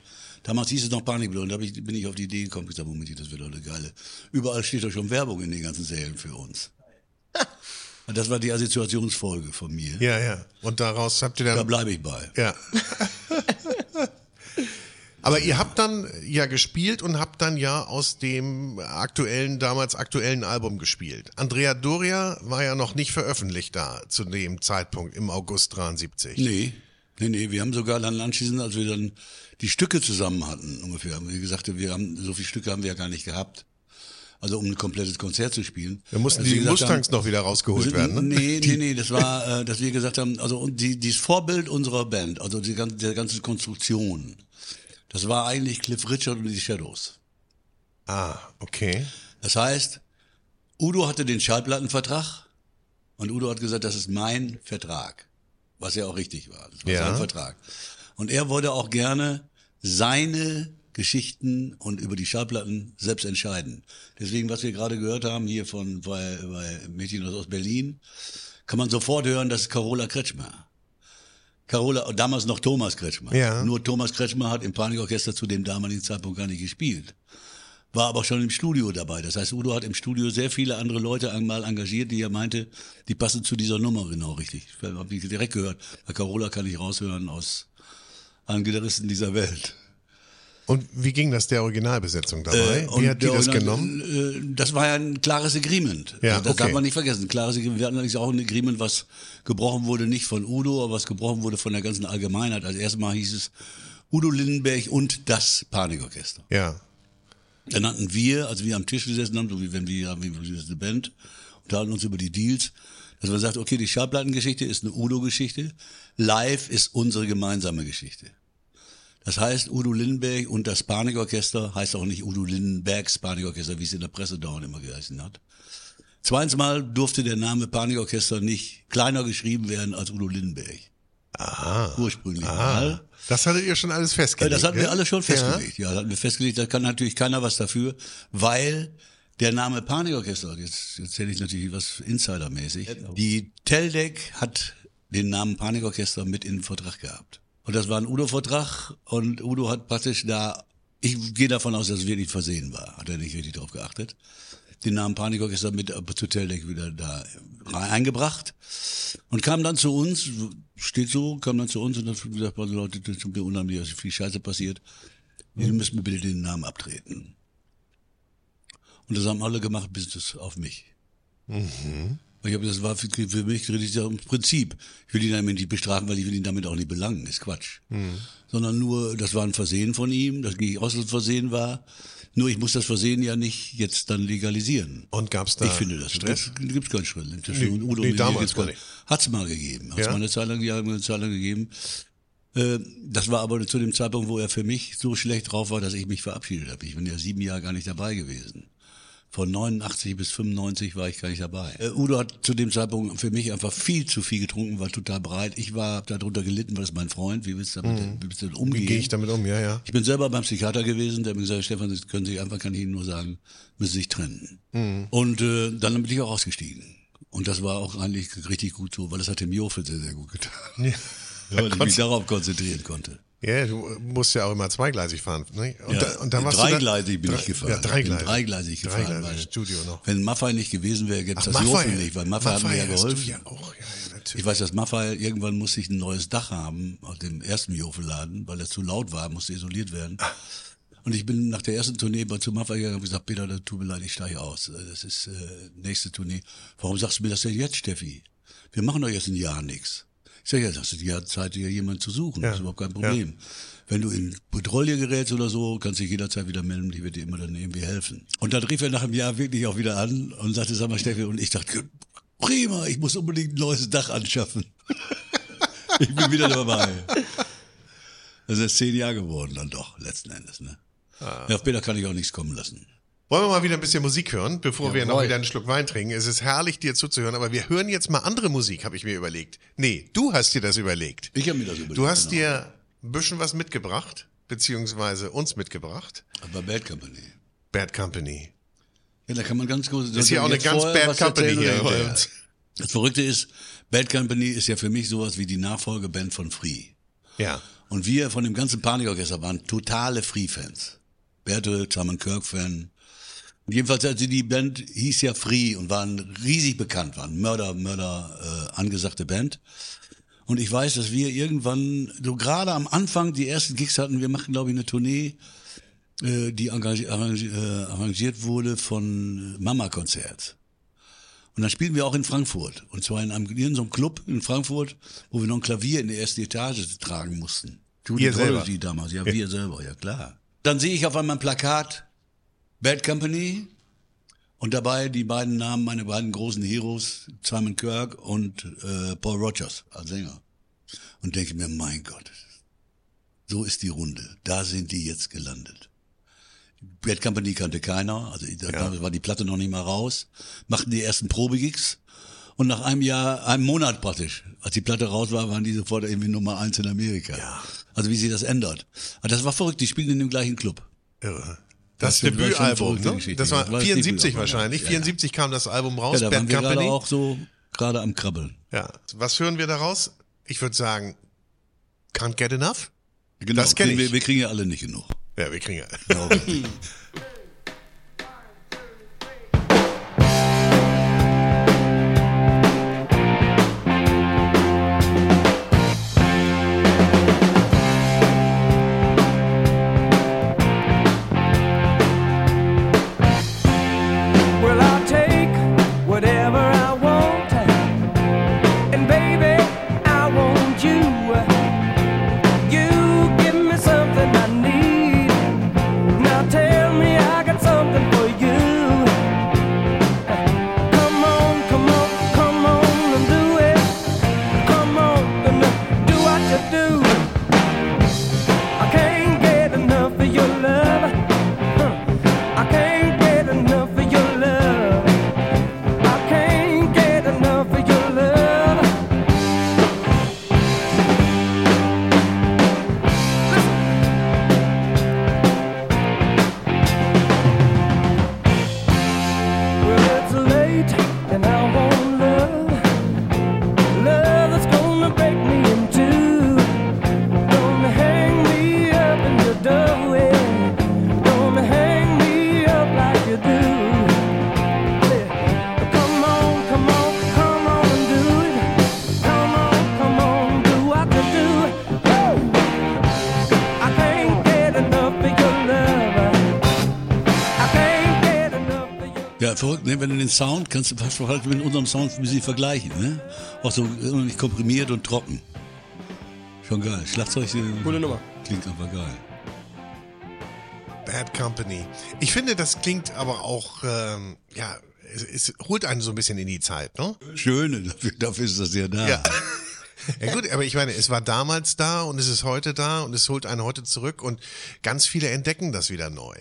S1: Damals hieß es noch Panikbeleuchtung. Da ich, bin ich auf die Idee gekommen, ich gesagt, Moment, das wird doch eine geile. Überall steht doch schon Werbung in den ganzen Sälen für uns. Und das war die Assoziationsfolge von mir.
S4: Ja, ja. Und daraus habt ihr
S1: Da
S4: dann.
S1: bleibe ich bei.
S4: Ja. Aber ihr habt dann ja gespielt und habt dann ja aus dem aktuellen, damals aktuellen Album gespielt. Andrea Doria war ja noch nicht veröffentlicht da zu dem Zeitpunkt im August 73.
S1: Nee, nee, nee. Wir haben sogar dann anschließend, als wir dann die Stücke zusammen hatten, ungefähr, haben wir gesagt, wir haben, so viele Stücke haben wir ja gar nicht gehabt. Also um ein komplettes Konzert zu spielen.
S4: Da mussten
S1: Als
S4: die Mustangs
S1: haben-
S4: noch wieder rausgeholt werden, ne?
S1: Nee, nee, nee, das war, äh, dass wir gesagt haben, also die, dieses Vorbild unserer Band, also die ganze, der ganze Konstruktion, das war eigentlich Cliff Richard und die Shadows.
S4: Ah, okay.
S1: Das heißt, Udo hatte den Schallplattenvertrag und Udo hat gesagt, das ist mein Vertrag. Was ja auch richtig war. Das war
S4: Ja.
S1: sein Vertrag. Und er wollte auch gerne seine Geschichten und über die Schallplatten selbst entscheiden. Deswegen, was wir gerade gehört haben hier von bei, bei Mädchen aus Berlin, kann man sofort hören, das ist Carola Kretschmer. Carola, damals noch Thomas Kretschmer.
S4: Ja.
S1: Nur Thomas Kretschmer hat im Panikorchester zu dem damaligen Zeitpunkt gar nicht gespielt war aber schon im Studio dabei. Das heißt, Udo hat im Studio sehr viele andere Leute einmal engagiert, die er meinte, die passen zu dieser Nummer genau richtig. Ich habe ich direkt gehört. Bei Carola kann ich raushören aus allen Gitarristen dieser Welt.
S4: Und wie ging das der Originalbesetzung dabei?
S1: Äh,
S4: wie hat die das
S1: Original-
S4: genommen?
S1: Äh, das war ja ein klares Agreement.
S4: Ja,
S1: das
S4: okay.
S1: darf man nicht vergessen. Klares Agreement. Wir hatten allerdings auch ein Agreement, was gebrochen wurde, nicht von Udo, aber was gebrochen wurde von der ganzen Allgemeinheit. Als erstes Mal hieß es Udo Lindenberg und das Panikorchester.
S4: Ja.
S1: Dann hatten wir, als wir am Tisch gesessen haben, so wie wenn wir, wie eine Band, unterhalten uns über die Deals, dass man sagt, okay, die Schallplattengeschichte ist eine Udo-Geschichte, live ist unsere gemeinsame Geschichte. Das heißt, Udo Lindenberg und das Panikorchester heißt auch nicht Udo Lindenbergs Panikorchester, wie es in der Presse dauernd immer geheißen hat. Zweitens Mal durfte der Name Panikorchester nicht kleiner geschrieben werden als Udo Lindenberg.
S4: Aha.
S1: Ursprünglich
S4: Ah,
S1: mal.
S4: das hattet ihr schon alles
S1: Ja,
S4: festgelegt.
S1: das hatten wir alle schon festgelegt. Ja, das hatten wir festgelegt. Da kann natürlich keiner was dafür, weil der Name Panikorchester, jetzt erzähle ich natürlich was Insidermäßig, die Teldec hat den Namen Panikorchester mit in den Vertrag gehabt. Und das war ein Udo-Vertrag und Udo hat praktisch da, ich gehe davon aus, dass es wirklich versehen war, hat er nicht richtig drauf geachtet, den Namen Panikorchester mit äh, zu Teldec wieder da eingebracht und kam dann zu uns, steht so, kam dann zu uns und hat gesagt, Leute, das tut mir unheimlich, dass viel Scheiße passiert. Die müssen mir bitte den Namen abtreten. Und das haben alle gemacht, bis das auf mich. Ich habe das war für, für mich richtig ein Prinzip. Ich will ihn damit nicht bestrafen, weil ich will ihn damit auch nicht belangen. Ist Quatsch. Sondern nur, das war ein Versehen von ihm, das gehe ich aus, dass es ein Versehen war. Nur ich muss das Versehen ja nicht jetzt dann legalisieren.
S4: Und gab's da
S1: Ich finde das.
S4: Stress?
S1: Da gibt's keinen Stress. Zwischen
S4: Nee,
S1: Udo
S4: nee, damals gar nicht.
S1: Hat's mal gegeben. Hat's
S4: Ja?
S1: mal eine Zeit lang, ja, eine Zeit lang gegeben. Äh, Das war aber zu dem Zeitpunkt, wo er für mich so schlecht drauf war, dass ich mich verabschiedet habe. Ich bin ja sieben Jahre gar nicht dabei gewesen. Von 89 bis 95 war ich gar nicht dabei. Äh, Udo hat zu dem Zeitpunkt für mich einfach viel zu viel getrunken, war total breit. Ich war darunter gelitten, weil das mein Freund. Wie willst du damit, wie willst du damit umgehen?
S4: Wie gehe ich damit um? Ja, ja.
S1: Ich bin selber beim Psychiater gewesen, der hat mir gesagt, Stefan, das können Sie einfach, kann ich Ihnen nur sagen, müssen Sie sich trennen. Und äh, dann bin ich auch ausgestiegen. Und das war auch eigentlich richtig gut so, weil das hat dem Jofel sehr, sehr gut getan. weil ich mich darauf konzentrieren konnte.
S4: Ja, du musst ja auch immer zweigleisig fahren. Ne? Und,
S1: Ja,
S4: da, und dann warst du da-
S1: dreigleisig bin ich gefahren.
S4: Ja, dreigleisig.
S1: Dreigleisig gefahren.
S4: Dreigleisig, Studio noch.
S1: Wenn Maffei nicht gewesen wäre, gäbe es das
S4: Maffei,
S1: Jofen nicht, weil Maffei, hat mir ja geholfen.
S4: Ja auch, ja, ja, natürlich.
S1: Ich weiß, dass Maffei irgendwann musste ich ein neues Dach haben aus dem ersten Jofeladen, weil er zu laut war, musste isoliert werden.
S4: Ah.
S1: Und ich bin nach der ersten Tournee bei zu Maffei gegangen und gesagt, Peter, das tut mir leid, ich steige aus. Das ist äh, nächste Tournee. Warum sagst du mir das denn jetzt, Steffi? Wir machen doch jetzt ein Jahr nichts. Ich sage, ja, das ist ja Zeit, dir jemanden zu suchen. Das ist überhaupt kein Problem. Wenn du in Patrouille gerätst oder so, kannst du dich jederzeit wieder melden. Ich werde dir immer dann irgendwie helfen. Und dann rief er nach einem Jahr wirklich auch wieder an und sagte, sag mal, Steffi, und ich dachte, prima, ich muss unbedingt ein neues Dach anschaffen. ich bin wieder dabei. Das ist zehn Jahre geworden dann doch, letzten Endes. Ne? Ja, auf Peter kann ich auch nichts kommen lassen.
S4: Wollen wir mal wieder ein bisschen Musik hören, bevor wir noch
S5: Jawohl.
S4: wieder einen Schluck Wein trinken? Es ist herrlich, dir zuzuhören, aber wir hören jetzt mal andere Musik, habe ich mir überlegt. Nee, du hast dir das überlegt.
S1: Ich habe mir das überlegt.
S4: Du hast
S1: genau.
S4: dir ein bisschen was mitgebracht, beziehungsweise uns mitgebracht.
S1: Aber Bad Company.
S4: Bad Company.
S1: Ja, da kann man ganz kurz.
S4: Ist hier auch eine ganz Bad Company hier bei uns.
S1: Das Verrückte ist, Bad Company ist ja für mich sowas wie die Nachfolgeband von Free.
S4: Ja.
S1: Und wir von dem ganzen Panikorchester waren totale Free-Fans. Bertel, Simon Kirk-Fan. Und Jedenfalls, also die Band hieß ja Free und waren riesig bekannt, waren Mörder, Mörder, äh, angesagte Band. Und ich weiß, dass wir irgendwann, so gerade am Anfang die ersten Gigs hatten, wir machen, glaube ich, eine Tournee, äh, die arrangi arrangi äh, arrangiert wurde von Mama-Konzert. Und dann spielten wir auch in Frankfurt. Und zwar in einem in so einem Club in Frankfurt, wo wir noch ein Klavier in der ersten Etage tragen mussten. Judy
S4: Ihr selber?
S1: Prodigy damals, ja, wir selber, ja klar. Dann sehe ich auf einmal ein Plakat, Bad Company, und dabei die beiden Namen, meine beiden großen Heroes, Simon Kirk und äh, Paul Rogers als Sänger. Und denke mir, mein Gott, so ist die Runde. Da sind die jetzt gelandet. Bad Company kannte keiner, also da
S4: Ja.
S1: war die Platte noch nicht mal raus. Machten die ersten Probegigs und nach einem Jahr, einem Monat praktisch, als die Platte raus war, waren die sofort irgendwie Nummer eins in Amerika.
S4: Ja.
S1: Also wie sich das ändert. Aber das war verrückt, die spielen in dem gleichen Club.
S4: Irre. Das,
S1: Das
S4: Debütalbum, ne? Das war
S1: Das war das
S4: 74
S1: Debütalbum,
S4: wahrscheinlich.
S1: ja.
S4: 74 kam das Album
S1: Ja,
S4: raus,
S1: da
S4: Bad
S1: waren wir gerade
S4: Company.
S1: auch so gerade am Krabbeln.
S4: Ja. Was hören wir daraus? Ich würde sagen, Can't Get Enough?
S1: Genau,
S4: Das kenn
S1: kriegen
S4: ich.
S1: Wir, wir kriegen ja alle nicht genug.
S4: Ja, wir kriegen ja.
S1: den Sound kannst du fast fast mit unserem Sound ein bisschen vergleichen. Ne? Auch so unheimlich komprimiert und trocken. Schon geil. Schlagzeug äh,
S5: Coole Nummer.
S1: klingt einfach geil.
S4: Bad Company. Ich finde, das klingt aber auch, ähm, ja, es, es holt einen so ein bisschen in die Zeit, ne?
S1: Schöne, dafür, dafür ist das ja da.
S4: Ja. Ja gut, aber ich meine, es war damals da und es ist heute da und es holt einen heute zurück und ganz viele entdecken das wieder neu.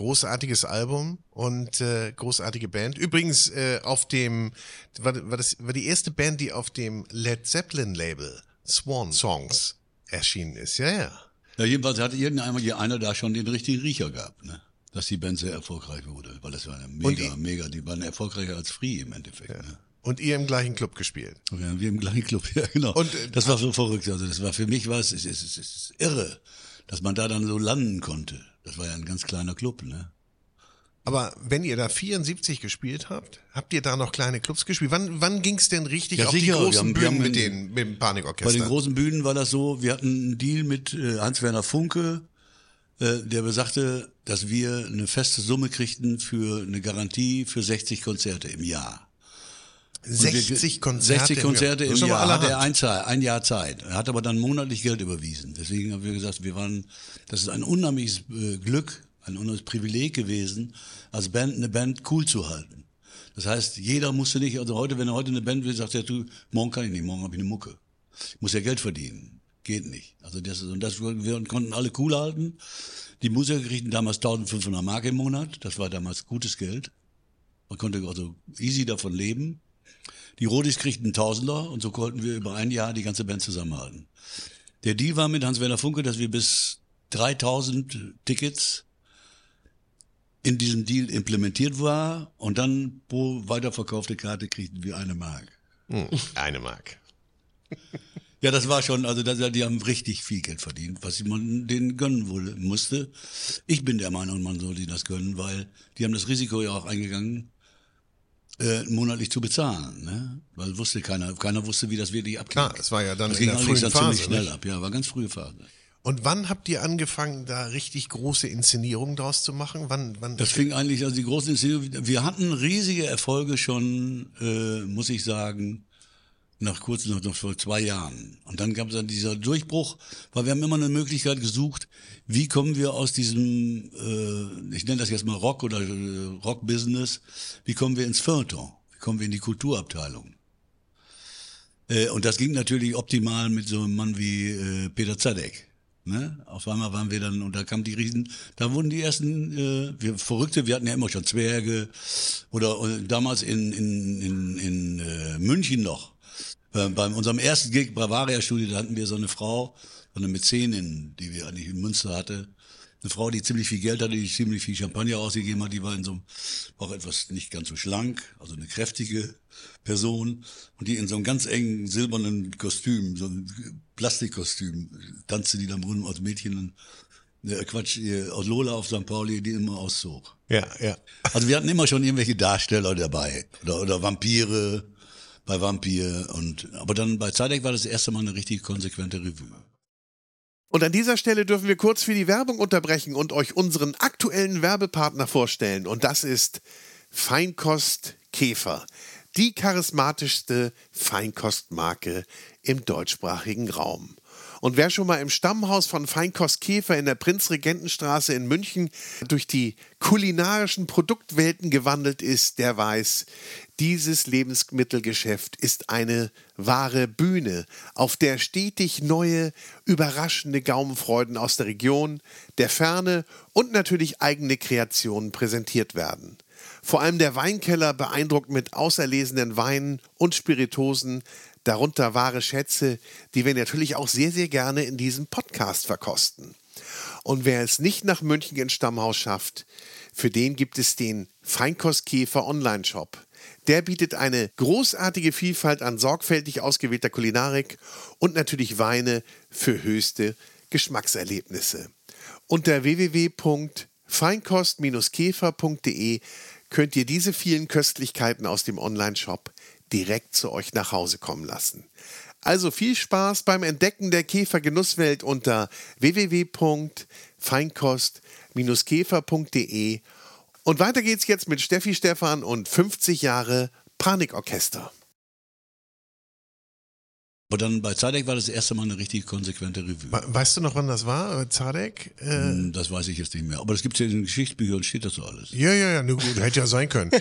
S4: Großartiges Album und äh, großartige Band. Übrigens äh, auf dem war, war das war die erste Band, die auf dem Led Zeppelin Label Swan Songs erschienen ist. Ja, ja.
S1: Ja, jedenfalls hatte irgendeiner einer da schon den richtigen Riecher gehabt, ne? Dass die Band sehr erfolgreich wurde. Weil das war ja
S4: Und
S1: mega,
S4: die-
S1: mega. Die waren erfolgreicher als Free im Endeffekt. Ne?
S6: Und ihr im gleichen Club gespielt.
S1: Wir haben wir im gleichen Club, ja genau.
S6: Und, äh,
S1: das war so verrückt. Also das war für mich was, es ist, es ist irre, dass man da dann so landen konnte. Das war ja ein ganz kleiner Club, ne?
S6: Aber wenn ihr da 74 gespielt habt, habt ihr da noch kleine Clubs gespielt? Wann, wann ging's denn richtig
S1: Ja,
S6: auf
S1: sicher.
S6: die großen
S1: haben-
S6: Bühnen mit, den, mit dem
S1: Bei
S6: Panikorchester?
S1: den großen Bühnen war das so, wir hatten einen Deal mit äh, Hans-Werner Funke, äh, der besagte, dass wir eine feste Summe kriegten für eine Garantie für 60 Konzerte im Jahr. Und wir-
S6: 60 Konzerte.
S1: 60 Konzerte im Jahr hat er ein, ein Jahr Zeit. Er hat aber dann monatlich Geld überwiesen. Deswegen haben wir gesagt, wir waren, das ist ein unheimliches äh, Glück, ein unheimliches Privileg gewesen, als Band eine Band cool zu halten. Das heißt, jeder musste nicht, also heute, wenn er heute eine Band will, sagt er, du, morgen kann ich nicht, morgen habe ich eine Mucke. Ich muss ja Geld verdienen. Geht nicht. Also das ist, und das, wir konnten alle cool halten. Die Musiker kriegten damals 1500 Mark im Monat. Das war damals gutes Geld. Man konnte also easy davon leben. Die Rodis kriegten einen Tausender und so konnten wir über ein Jahr die ganze Band zusammenhalten. Der Deal war mit Hans-Werner Funke, dass wir bis 3000 Tickets in diesem Deal implementiert war und dann pro weiterverkaufte Karte kriegten wir eine Mark.
S6: Hm, eine Mark.
S1: Ja, das war schon, also das, die haben richtig viel Geld verdient, was man denen gönnen wohl musste. Ich bin der Meinung, man sollte ihnen das gönnen, weil die haben das Risiko ja auch eingegangen, äh, monatlich zu bezahlen, ne? Weil wusste keiner, keiner wusste, wie das wirklich abgeht.
S6: Klar, es war ja dann
S1: das
S6: in
S1: ging
S6: der frühen
S1: ziemlich
S6: Phase,
S1: schnell
S6: nicht?
S1: ab, ja, war ganz frühe Phase.
S6: Und wann habt ihr angefangen, da richtig große Inszenierungen draus zu machen? Wann, wann?
S1: Das fing eigentlich, also die großen Inszenierungen, wir hatten riesige Erfolge schon, äh, muss ich sagen, nach kurz, noch, noch vor zwei Jahren. Und dann gab es dann dieser Durchbruch, weil wir haben immer eine Möglichkeit gesucht, wie kommen wir aus diesem, äh, ich nenne das jetzt mal Rock oder äh, Rock-Business, wie kommen wir ins Feuilleton, wie kommen wir in die Kulturabteilung. Äh, und das ging natürlich optimal mit so einem Mann wie äh, Peter Zadek. Ne? Auf einmal waren wir dann, und da kamen die Riesen, da wurden die ersten, äh, wir Verrückte, wir hatten ja immer schon Zwerge, oder äh, damals in, in, in, in äh, München noch, äh, bei unserem ersten Gig Bavaria Studio, da hatten wir so eine Frau, so eine Mäzenin, die wir eigentlich in Münster hatte, eine Frau, die ziemlich viel Geld hatte, die ziemlich viel Champagner ausgegeben hat, die war in so einem, auch etwas nicht ganz so schlank, also eine kräftige Person und die in so einem ganz engen silbernen Kostüm, so ein Plastikkostüm, tanzte die dann rum als Mädchen, äh, Quatsch, äh, aus Lola auf St. Pauli, die immer auszog.
S6: ja, ja.
S1: Also wir hatten immer schon irgendwelche Darsteller dabei oder, oder Vampire bei Vampir und aber dann bei Zadek war das erste Mal eine richtig konsequente Revue.
S4: Und an dieser Stelle dürfen wir kurz für die Werbung unterbrechen und euch unseren aktuellen Werbepartner vorstellen. Und das ist Feinkost Käfer. Die charismatischste Feinkostmarke im deutschsprachigen Raum. Und wer schon mal im Stammhaus von Feinkost Käfer in der Prinzregentenstraße in München durch die kulinarischen Produktwelten gewandelt ist, der weiß, dieses Lebensmittelgeschäft ist eine wahre Bühne, auf der stetig neue, überraschende Gaumenfreuden aus der Region, der Ferne und natürlich eigene Kreationen präsentiert werden. Vor allem der Weinkeller beeindruckt mit auserlesenen Weinen und Spiritosen, darunter wahre Schätze, die wir natürlich auch sehr, sehr gerne in diesem Podcast verkosten. Und wer es nicht nach München ins Stammhaus schafft, für den gibt es den Feinkostkäfer Online-Shop. Der bietet eine großartige Vielfalt an sorgfältig ausgewählter Kulinarik und natürlich Weine für höchste Geschmackserlebnisse. Unter www.feinkost-käfer.de könnt ihr diese vielen Köstlichkeiten aus dem Online-Shop direkt zu euch nach Hause kommen lassen. Also viel Spaß beim Entdecken der Käfergenusswelt unter www.feinkost-käfer.de und weiter geht's jetzt mit Steffi Stefan und 50 Jahre Panikorchester.
S1: Aber dann bei Zadek war das erste Mal eine richtig konsequente Revue.
S6: We- Weißt du noch, wann das war, äh, Zadek? Äh,
S1: Hm, Das weiß ich jetzt nicht mehr. Aber das gibt's ja in den Geschichtsbüchern, steht das so alles.
S6: Ja, ja, ja, gut, hätte ja sein können.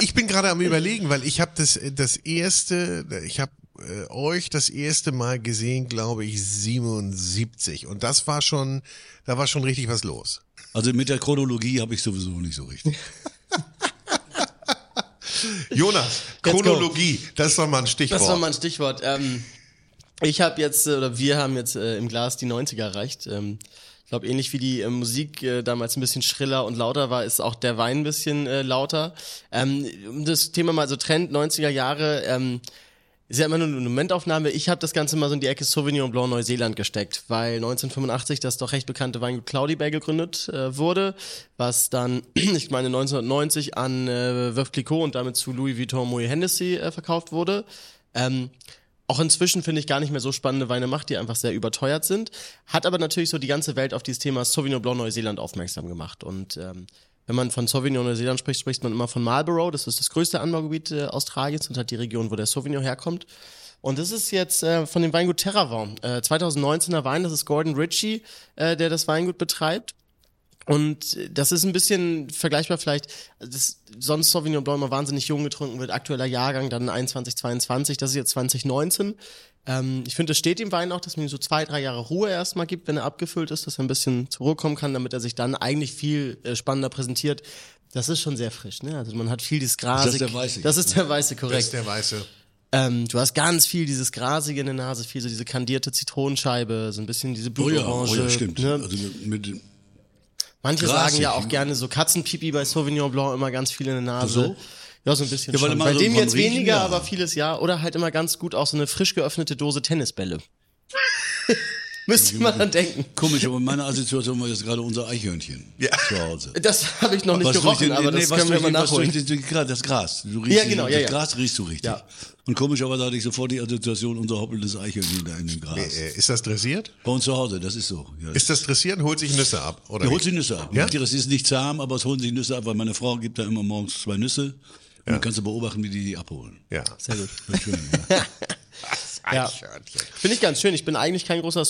S6: Ich bin gerade am überlegen, weil ich habe das das erste, ich habe äh, euch das erste Mal gesehen, glaube ich, 77 und das war schon, da war schon richtig was los.
S1: Also mit der Chronologie habe ich sowieso nicht so richtig.
S6: Jonas. Chronologie, das ist doch mal ein Stichwort.
S5: Das war mal ein Stichwort. Ähm, ich habe jetzt, äh, oder wir haben jetzt äh, im Glas die 90er erreicht. Ähm, Ich glaube, ähnlich wie die äh, Musik äh, damals ein bisschen schriller und lauter war, ist auch der Wein ein bisschen äh, lauter. Ähm, um das Thema mal so Trend 90er Jahre, ähm, ist ja immer nur eine Momentaufnahme. Ich habe das Ganze mal so in die Ecke Sauvignon Blanc Neuseeland gesteckt, weil 1985 das doch recht bekannte Weingut Cloudy Bay gegründet äh, wurde, was dann, ich meine 1990 an äh, Veuve Clicquot und damit zu Louis Vuitton Moet Hennessy äh, verkauft wurde. Ähm, auch inzwischen finde ich gar nicht mehr so spannende Weine macht, die einfach sehr überteuert sind. Hat aber natürlich so die ganze Welt auf dieses Thema Sauvignon Blanc Neuseeland aufmerksam gemacht. Und ähm, wenn man von Sauvignon Neuseeland spricht, spricht man immer von Marlborough. Das ist das größte Anbaugebiet äh, Australiens und halt die Region, wo der Sauvignon herkommt. Und das ist jetzt äh, von dem Weingut Terravon. Äh, 2019er Wein, das ist Gordon Ritchie, äh, der das Weingut betreibt. Und das ist ein bisschen vergleichbar vielleicht, das, sonst Sauvignon Blanc immer wahnsinnig jung getrunken wird, aktueller Jahrgang, dann 21, 22, das ist jetzt 2019. Ähm, ich finde, es steht dem Wein auch, dass man ihm so zwei, drei Jahre Ruhe erstmal gibt, wenn er abgefüllt ist, dass er ein bisschen zur Ruhe kommen kann, damit er sich dann eigentlich viel äh, spannender präsentiert. Das ist schon sehr frisch, ne? Also man hat viel dieses Grasig.
S1: der Weiße
S5: Das ist der Weiße,
S4: Das
S5: korrekt.
S4: ist der weiße.
S5: Ähm, du hast ganz viel dieses Grasige in der Nase, viel so diese kandierte Zitronenscheibe, so ein bisschen diese
S1: Oh ja,
S5: Blutorange.
S1: oh ja, stimmt.
S5: Ne?
S1: Also mit, mit,
S5: Manche
S1: Grasig,
S5: sagen ja auch
S1: ne?
S5: gerne so Katzenpipi bei Sauvignon Blanc immer ganz viel in der Nase.
S1: so?
S5: Ja, so ein bisschen
S1: Ja, weil
S5: schon. Bei
S1: so
S5: dem jetzt
S1: Riechen,
S5: weniger,
S1: ja.
S5: aber vieles ja. Oder halt immer ganz gut auch so eine frisch geöffnete Dose Tennisbälle. Müsste man dann denken.
S1: komisch, aber meine Assoziation war jetzt gerade unser Eichhörnchen
S4: Ja.
S1: zu Hause.
S5: Das habe ich noch nicht
S1: Was
S5: gerochen,
S1: den-
S5: aber
S1: nee,
S5: das können wir mal nachholen.
S1: den- Das Gras. Du riechst
S5: Ja, genau,
S1: das
S5: ja, ja.
S1: Gras riechst du richtig.
S5: Ja.
S1: Und komischerweise hatte ich sofort die Assoziation unser hoppelndes Eichhörnchen da in dem Gras.
S4: Äh, Ist das dressiert?
S1: Bei uns zu Hause, das ist so. Ja.
S4: Ist das dressiert und holt sich Nüsse ab? Oder
S1: Der
S4: wie?
S1: holt sich Nüsse ab.
S4: Ja?
S1: Das ist nicht zahm, aber es holen sich Nüsse ab, weil meine Frau gibt da immer morgens zwei Nüsse. Und dann kannst du beobachten, wie die die abholen.
S4: Ja.
S5: Sehr gut.
S1: Schön, ja.
S5: Ja. Finde ich ganz schön. Ich bin eigentlich kein großer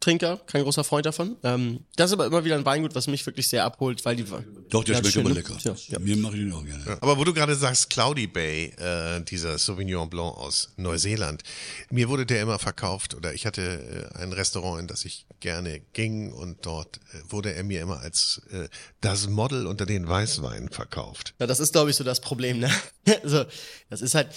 S5: Sauvignon-Trinker, kein großer Freund davon. Ähm, das ist aber immer wieder ein Weingut, was mich wirklich sehr abholt, weil die.
S1: Doch, der
S5: Ja,
S1: schmeckt
S5: ne?
S1: lecker.
S5: Ja, ja.
S1: Mir mache ich den auch gerne.
S4: Aber wo du gerade sagst, Cloudy Bay, äh, dieser Sauvignon Blanc aus Neuseeland, mir wurde der immer verkauft oder ich hatte äh, ein Restaurant, in das ich gerne ging und dort äh, wurde er mir immer als äh, das Model unter den Weißweinen verkauft.
S5: Ja, das ist, glaube ich, so das Problem, ne? also, das ist halt,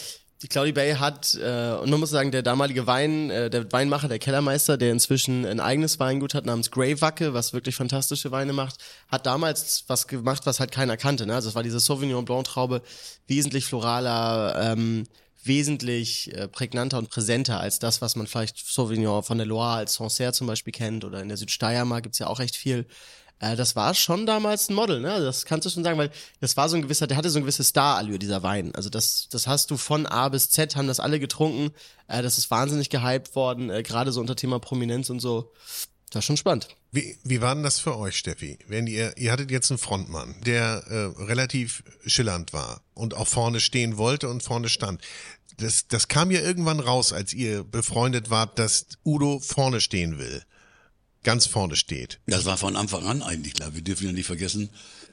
S5: die Cloudy Bay hat, äh, und man muss sagen, der damalige Wein, äh, der Weinmacher, der Kellermeister, der inzwischen ein eigenes Weingut hat namens Grey Wacke, was wirklich fantastische Weine macht, hat damals was gemacht, was halt keiner kannte, ne? Also es war diese Sauvignon Blanc Traube, wesentlich floraler, ähm, wesentlich äh, prägnanter und präsenter als das, was man vielleicht Sauvignon von der Loire als Sancerre zum Beispiel kennt oder in der Südsteiermark gibt's ja auch recht viel. Äh, das war schon damals ein Model, ne? Also Das kannst du schon sagen, weil das war so ein gewisser, der hatte so ein gewisses Star-Allure, dieser Wein. Also das, das hast du von A bis Z, haben das alle getrunken. Äh, das ist wahnsinnig gehypt worden, äh, gerade so unter Thema Prominenz und so. Das ist schon spannend.
S4: Wie, wie war denn das für euch, Steffi? Wenn ihr, ihr hattet jetzt einen Frontmann, der äh, relativ schillernd war und auch vorne stehen wollte und vorne stand. Das, das kam ja irgendwann raus, als ihr befreundet wart, dass Udo vorne stehen will. Ganz vorne steht.
S1: Das war von Anfang an eigentlich klar. Wir dürfen ja nicht vergessen,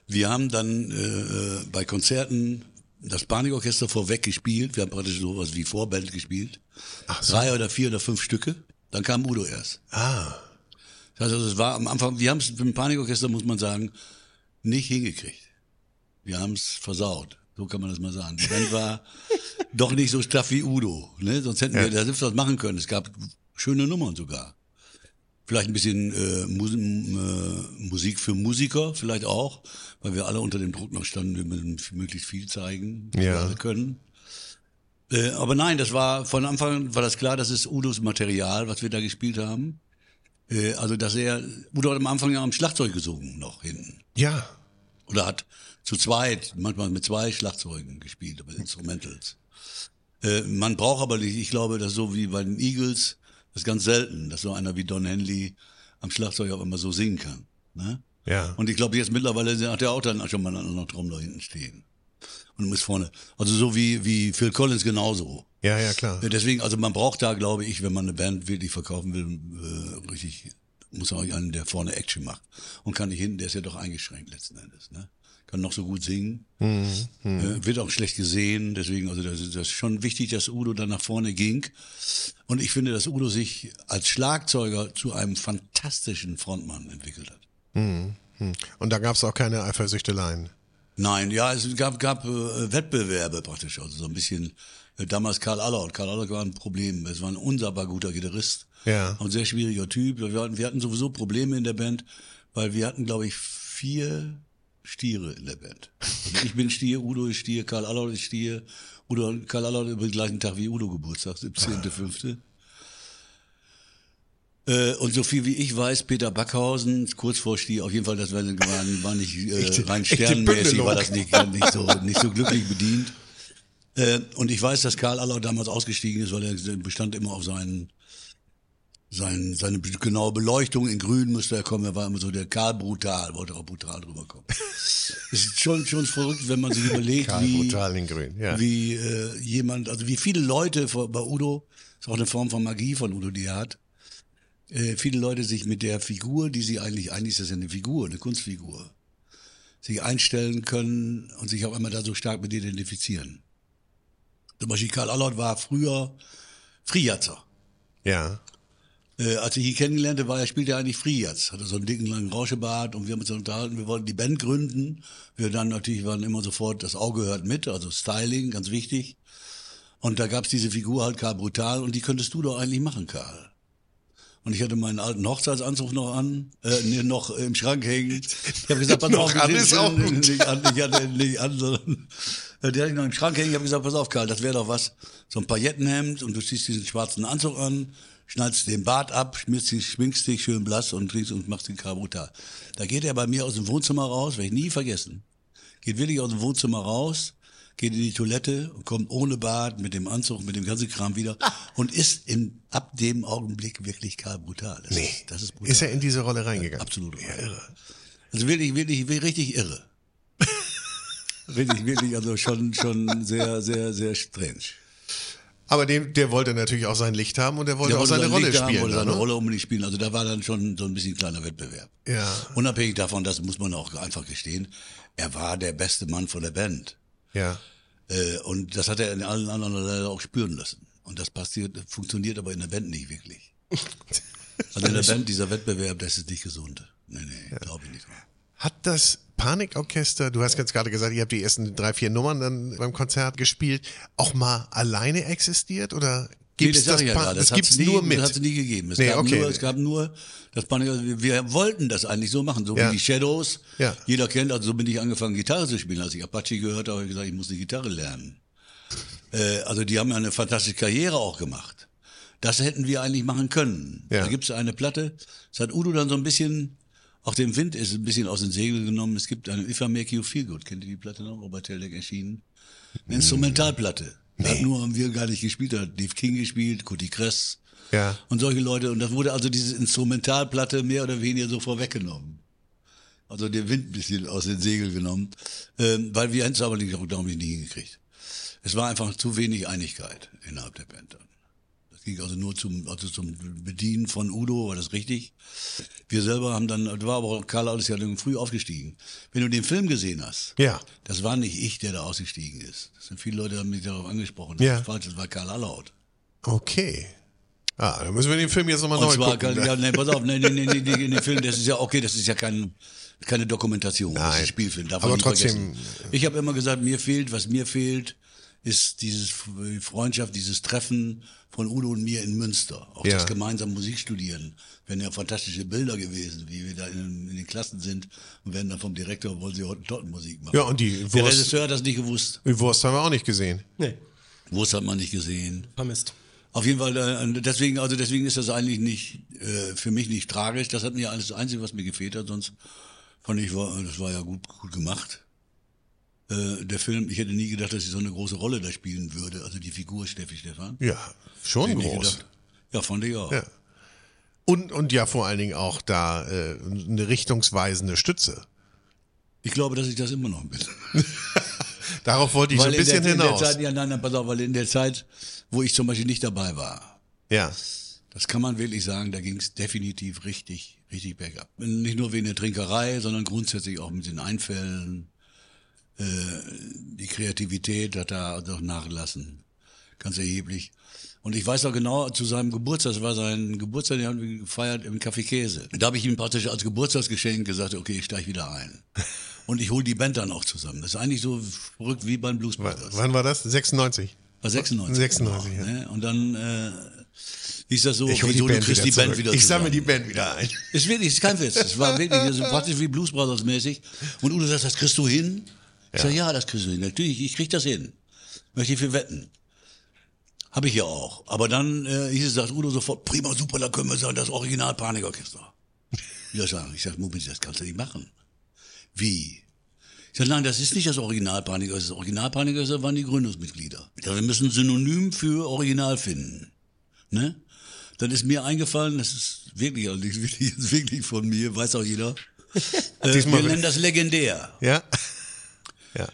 S1: wir haben dann äh, bei Konzerten das Panikorchester vorweg gespielt. Wir haben praktisch sowas wie Vorband gespielt.
S4: Ach so.
S1: Drei oder vier oder fünf Stücke. Dann kam Udo erst.
S4: Ah.
S1: Das heißt also, es war am Anfang, wir haben es mit dem Panikorchester, muss man sagen, nicht hingekriegt. Wir haben es versaut. So kann man das mal sagen. Die Band war doch nicht so straff wie Udo. Ne? Sonst hätten wir da selbst was machen können. Es gab schöne Nummern sogar. Vielleicht ein bisschen äh, Mus äh, Musik für Musiker, vielleicht auch, weil wir alle unter dem Druck noch standen, wir müssen möglichst viel zeigen, was
S4: Ja.
S1: wir alle können. Äh, aber nein, das war von Anfang an war das klar, das ist Udos Material, was wir da gespielt haben. Äh, also dass er Udo hat am Anfang ja am Schlagzeug gesungen noch hinten
S4: Ja.
S1: oder hat zu zweit, manchmal mit zwei Schlagzeugen gespielt, aber Instrumentals. Äh, man braucht aber nicht, ich glaube, das ist so wie bei den Eagles, das ist ganz selten, dass so einer wie Don Henley am Schlagzeug auch immer so singen kann. Ne?
S4: Ja.
S1: Und ich glaube, jetzt mittlerweile hat er auch dann schon mal einen Trommler hinten stehen. Und muss vorne. Also so wie, wie Phil Collins genauso.
S4: Ja, ja, klar.
S1: Deswegen, also man braucht da, glaube ich, wenn man eine Band wirklich verkaufen will, äh, richtig, muss man auch einen, der vorne Action macht. Und kann nicht hinten, der ist ja doch eingeschränkt letzten Endes. Ne? Kann noch so gut singen, äh, wird auch schlecht gesehen. Deswegen, also das ist, das ist schon wichtig, dass Udo dann nach vorne ging. Und ich finde, dass Udo sich als Schlagzeuger zu einem fantastischen Frontmann entwickelt hat.
S4: Und da gab's auch keine Eifersüchteleien.
S1: Nein, ja, es gab, gab äh, Wettbewerbe praktisch, also so ein bisschen Äh, Damals Karl Allaut. Karl Allaut war ein Problem. Es war ein unsagbar guter Gitarrist.
S4: Ja.
S1: Ein sehr schwieriger Typ. Wir hatten, wir hatten sowieso Probleme in der Band, weil wir hatten, glaube ich, vier Stiere in der Band. Also ich bin Stier, Udo ist Stier, Karl Allaut ist Stier. Udo, Karl Allaut über den gleichen Tag wie Udo Geburtstag, 17.05. Äh, und so viel wie ich weiß, Peter Backhausen, kurz vor Stier, auf jeden Fall, das war, war, nicht äh, rein sternmäßig, war das nicht, nicht, so, nicht so glücklich bedient. Äh, und ich weiß, dass Karl Allaut damals ausgestiegen ist, weil er bestand immer auf seinen, sein, seine genaue Beleuchtung in grün müsste er kommen. Er war immer so der Karl Brutal, wollte auch brutal drüber kommen. Es ist schon, schon verrückt, wenn man sich überlegt,
S4: Karl
S1: wie,
S4: Brutal in Grün, ja.
S1: wie äh, jemand, also wie viele Leute vor- bei Udo, ist auch eine Form von Magie von Udo, die er hat, äh, viele Leute sich mit der Figur, die sie eigentlich, eigentlich ist das ja eine Figur, eine Kunstfigur, sich einstellen können und sich auf einmal da so stark mit identifizieren. Zum Beispiel Karl Allaut war früher Friatzer.
S4: Ja.
S1: Äh, als ich ihn kennenlernte, war er, spielte er eigentlich Friatz. Hatte so einen dicken, langen Rauschebart und wir haben uns dann unterhalten, wir wollten die Band gründen. Wir dann natürlich waren immer sofort, das Auge hört mit, also Styling, ganz wichtig. Und da gab's diese Figur halt Karl Brutal und die könntest du doch eigentlich machen, Karl. Und ich hatte meinen alten Hochzeitsanzug noch an, äh, nee, noch im Schrank hängen. Ich habe gesagt, pass auf,
S4: an
S1: ich-
S4: ist auch gut.
S1: nicht an, nicht an, nicht an, sondern äh, der hatte ich noch im Schrank hängen. Ich habe gesagt, pass auf, Karl, das wäre doch was, so ein Paillettenhemd und du ziehst diesen schwarzen Anzug an, schneidest den Bart ab, dich, schminkst dich schön blass und trinkst und machst den Karl Brutal. Da geht er bei mir aus dem Wohnzimmer raus, werde ich nie vergessen. Geht wirklich aus dem Wohnzimmer raus, geht in die Toilette und kommt ohne Bart, mit dem Anzug, mit dem ganzen Kram wieder und ist in, ab dem Augenblick wirklich Karl Brutal. Das,
S4: Nee.
S1: ist, das ist brutal.
S4: Ist er in diese Rolle reingegangen?
S1: Absolut irre. Also wirklich, wirklich, wirklich richtig irre. richtig, wirklich, also schon, schon sehr, sehr, sehr strange.
S4: Aber dem, der wollte natürlich auch sein Licht haben und der wollte
S1: Der
S4: auch seine
S1: sein
S4: Rolle
S1: Licht
S4: spielen.
S1: wollte seine
S4: ne?
S1: Rolle unbedingt spielen. Also da war dann schon so ein bisschen kleiner Wettbewerb.
S4: Ja.
S1: Unabhängig davon, das muss man auch einfach gestehen, er war der beste Mann von der Band.
S4: Ja.
S1: Äh, und das hat er in allen anderen leider auch spüren lassen. Und das passiert, funktioniert aber in der Band nicht wirklich. Also in der Band, dieser Wettbewerb, das ist nicht gesund. Nee, nee, glaube ich nicht.
S4: Hat das Panikorchester, du hast jetzt gerade gesagt, ihr habt die ersten drei, vier Nummern dann beim Konzert gespielt, auch mal alleine existiert oder gibt's
S1: nee, das,
S4: das,
S1: ja
S4: das
S1: Das
S4: gibt's
S1: nie,
S4: nur mit?
S1: Das hat es nie gegeben. Es,
S4: Nee,
S1: gab
S4: okay.
S1: nur, es gab nur das Panik. Also wir, wollten das eigentlich so machen, so
S4: Ja.
S1: wie die Shadows.
S4: Ja.
S1: Jeder kennt, also so bin ich angefangen, Gitarre zu spielen. Als ich Apache gehört habe, habe ich gesagt, ich muss die Gitarre lernen. Äh, also die haben ja eine fantastische Karriere auch gemacht. Das hätten wir eigentlich machen können.
S4: Ja.
S1: Da gibt es eine Platte, das hat Udo dann so ein bisschen, auch dem Wind ist ein bisschen aus den Segeln genommen. Es gibt eine If I Make You Feel Good, kennt ihr die Platte noch? Robert Teldek erschienen. Eine Instrumentalplatte. Da hat nur haben wir gar nicht gespielt, da hat Dave King gespielt, Cody Kress
S4: Ja.
S1: und solche Leute. Und das wurde also diese Instrumentalplatte mehr oder weniger so vorweggenommen. Also der Wind ein bisschen aus den Segeln genommen. Ähm, weil wir hätten es aber nicht, ich, nie hingekriegt. Es war einfach zu wenig Einigkeit innerhalb der Band dann. Ging also nur zum, also zum Bedienen von Udo, war das richtig. Wir selber haben dann, das war aber auch Karl ist ja früh aufgestiegen. Wenn du den Film gesehen hast,
S4: Ja.
S1: das war nicht ich, der da ausgestiegen ist. Das sind viele Leute, haben mich darauf angesprochen. Das
S4: Ja.
S1: ist falsch, das war Karl Allaut.
S4: Okay. Ah, dann müssen wir den Film jetzt nochmal neu
S1: zwar,
S4: gucken.
S1: ja, nee, pass auf, nee, nee, nee, nee, nee, dem Film, das ist ja okay, das ist ja kein, keine Dokumentation, das ist
S4: Nein.
S1: ein Spielfilm. Darf
S4: Aber trotzdem-
S1: vergessen. Ich habe immer gesagt, mir fehlt, was mir fehlt, ist dieses die Freundschaft, dieses Treffen von Udo und mir in Münster. Auch
S4: Ja.
S1: das gemeinsam Musik studieren. Wären ja fantastische Bilder gewesen, wie wir da in, in den Klassen sind und werden dann vom Direktor, wollen sie heute Musik machen.
S4: Ja, und die
S1: Der
S4: Wurst-
S1: Regisseur hat das nicht gewusst.
S4: Die Wurst haben wir auch nicht gesehen.
S5: Nee,
S1: Wurst hat man nicht gesehen.
S5: vermisst.
S1: Auf jeden Fall, äh, deswegen, also deswegen ist das eigentlich nicht, äh, für mich nicht tragisch. Das hat mir alles das Einzige, was mir gefehlt hat, sonst fand ich, war, das war ja gut, gut gemacht. Äh, der Film, ich hätte nie gedacht, dass ich so eine große Rolle da spielen würde. Also die Figur Steffi Stefan.
S4: Ja, schon
S1: Hätte
S4: groß.
S1: Ja, fand ich auch.
S4: Ja. Und, und ja, vor allen Dingen auch da äh, eine richtungsweisende Stütze.
S1: Ich glaube, dass ich das immer noch bin.
S4: Darauf wollte ich so ein bisschen
S1: in der, in
S4: hinaus.
S1: der Zeit, ja, nein, nein, pass auf, weil in der Zeit, wo ich zum Beispiel nicht dabei war,
S4: ja.
S1: Das kann man wirklich sagen, da ging es definitiv richtig, richtig bergab. Nicht nur wegen der Trinkerei, sondern grundsätzlich auch mit den Einfällen. Äh, die Kreativität hat da doch nachgelassen. Ganz erheblich. Und ich weiß noch genau, zu seinem Geburtstag, das war sein Geburtstag, den haben wir gefeiert im Café Käse. Da habe ich ihm praktisch als Geburtstagsgeschenk gesagt, okay, ich steige wieder ein. Und ich hole die Band dann auch zusammen. Das ist eigentlich so verrückt wie beim Blues
S4: W
S1: Brothers.
S4: wann war das? 96.
S1: War 96.
S4: 96,
S1: genau,
S4: ja.
S1: ne? Und dann äh, hieß das so,
S4: Ich
S1: wieso,
S4: Band
S1: du kriegst
S4: wieder
S1: die Band wieder
S4: Ich sammle die Band wieder ein.
S1: Ist wirklich, ist kein Witz. Es war wirklich so praktisch wie Blues Brothers mäßig. Und Udo sagt, das kriegst du hin? Ich sag, ja, das kriegst du hin. Natürlich, ich krieg das hin. Möchte ich für wetten. Habe ich ja auch. Aber dann äh, hieß es, sagt Udo sofort, prima, super, da können wir sagen, das Original Panikorchester. Ich sagen? Ich sag, Moment, das kannst du nicht machen. Wie? Ich sag, nein, das ist nicht das Original Panikorchester. Das Original Panikorchester waren die Gründungsmitglieder. Ja, wir müssen ein Synonym für Original finden. Ne? Dann ist mir eingefallen, das ist wirklich, also wirklich, ist wirklich von mir, weiß auch jeder. Äh, wir nennen das legendär.
S4: Ja?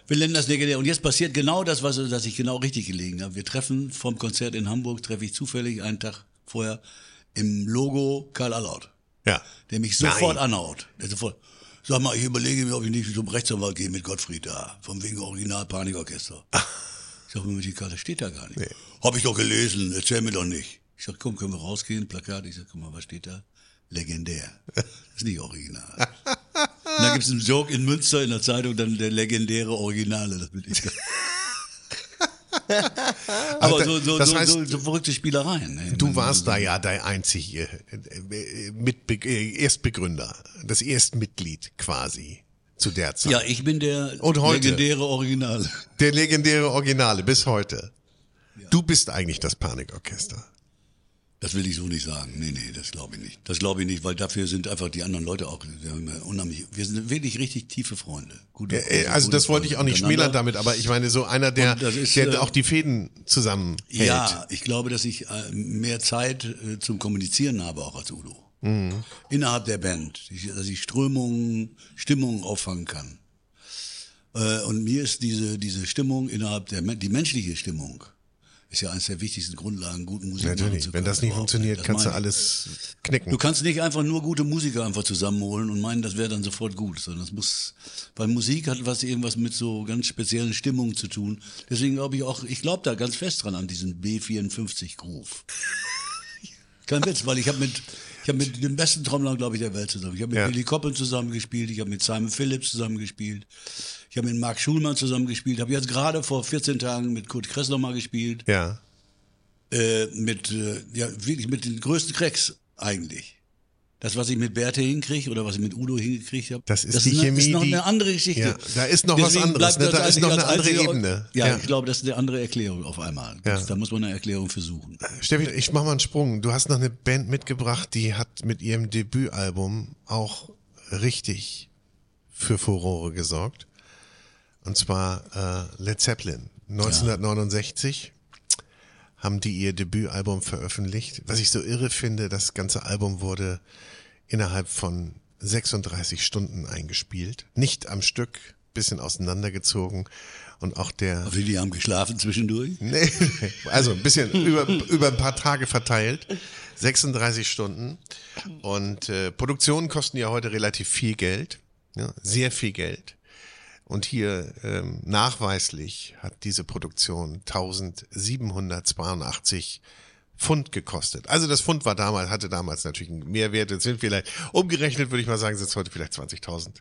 S1: Wir nennen das legendär. Und jetzt passiert genau das, was dass ich genau richtig gelegen habe. Wir treffen vom Konzert in Hamburg, treffe ich zufällig einen Tag vorher im Logo Karl Allaut,
S4: Ja.
S1: der mich sofort anhaut. Der sofort, sag mal, ich überlege mir, ob ich nicht zum Rechtsanwalt gehe mit Gottfried da, von wegen Original Panikorchester. Ich sag mir, die Karte steht da gar nicht. Hab ich doch gelesen, erzähl mir doch nicht. Ich sag, komm, können wir rausgehen, Plakat. Ich sag, guck mal, was steht da? Legendär. Das ist nicht original. Und dann gibt's einen Joke in Münster in der Zeitung, dann der legendäre Originale. Das bin ich. Aber so, so,
S4: das
S1: so,
S4: heißt,
S1: so, so verrückte Spielereien. Ne?
S4: Du warst da ja der einzige äh, Mitbe äh, Erstbegründer, das Erstmitglied quasi zu der Zeit.
S1: Ja, ich bin der
S4: Und heute?
S1: legendäre Originale.
S4: Der legendäre Originale bis heute. Du bist eigentlich das Panikorchester.
S1: Das will ich so nicht sagen. Nee, nee, das glaube ich nicht. Das glaube ich nicht, weil dafür sind einfach die anderen Leute auch wir ja unheimlich. Wir sind wirklich richtig tiefe Freunde. Gute,
S4: Äh,
S1: gute,
S4: Also
S1: gute
S4: das wollte ich auch
S1: Freunde
S4: nicht schmälern damit, aber ich meine so einer, der,
S1: ist,
S4: der
S1: äh,
S4: auch die Fäden zusammenhält.
S1: Ja, ich glaube, dass ich äh, mehr Zeit äh, zum Kommunizieren habe auch als Udo.
S4: Mhm.
S1: Innerhalb der Band, dass ich Strömungen, Stimmungen auffangen kann. Äh, Und mir ist diese, diese Stimmung innerhalb der, die menschliche Stimmung, ist ja eines der wichtigsten Grundlagen, guten Musik machen
S4: Natürlich,
S1: zu
S4: wenn
S1: können.
S4: das nicht
S1: überhaupt.
S4: funktioniert,
S1: Das
S4: kannst du alles knicken.
S1: Du kannst nicht einfach nur gute Musiker einfach zusammenholen und meinen, das wäre dann sofort gut, sondern es muss, weil Musik hat was irgendwas mit so ganz speziellen Stimmungen zu tun. Deswegen glaube ich auch, ich glaube da ganz fest dran an diesen B54 Groove. Kein Witz, weil ich habe mit ich habe mit den besten Trommlern, glaube ich, der Welt zusammen. Ich habe mit
S4: Ja.
S1: Billy Koppel zusammengespielt, ich habe mit Simon Phillips zusammengespielt, ich habe mit Mark Schulmann zusammengespielt, habe jetzt gerade vor 14 Tagen mit Kurt Kressler mal gespielt
S4: ja.
S1: äh, mit, äh, ja, wirklich mit den größten Cracks eigentlich. Das, was ich mit Berthe hinkriege oder was ich mit Udo hingekriegt habe,
S4: Das ist die
S1: eine,
S4: Chemie,
S1: ist noch eine andere Geschichte.
S4: Ja, da ist noch was
S1: Deswegen
S4: anderes,
S1: bleibt
S4: ne?
S1: das
S4: Da ist noch eine andere Ebene.
S1: Ja,
S4: Ja.
S1: ich glaube, das ist eine andere Erklärung auf einmal.
S4: Ja.
S1: Das, Da muss man eine Erklärung für suchen.
S4: Steffi, ich mach mal einen Sprung. Du hast noch eine Band mitgebracht, die hat mit ihrem Debütalbum auch richtig für Furore gesorgt. Und zwar äh, Led Zeppelin. 1969 haben die ihr Debütalbum veröffentlicht. Was ich so irre finde, das ganze Album wurde innerhalb von 36 Stunden eingespielt. Nicht am Stück, bisschen auseinandergezogen. Und auch der
S1: Aber die haben geschlafen zwischendurch.
S4: Nee, also ein bisschen über, über ein paar Tage verteilt. 36 Stunden. Und äh, Produktionen kosten ja heute relativ viel Geld. Ja, sehr viel Geld. Und hier ähm, nachweislich hat diese Produktion 1782 Pfund gekostet. Also das Pfund war damals, hatte damals natürlich einen Mehrwert. Jetzt sind vielleicht, umgerechnet würde ich mal sagen, sind es heute vielleicht 20.000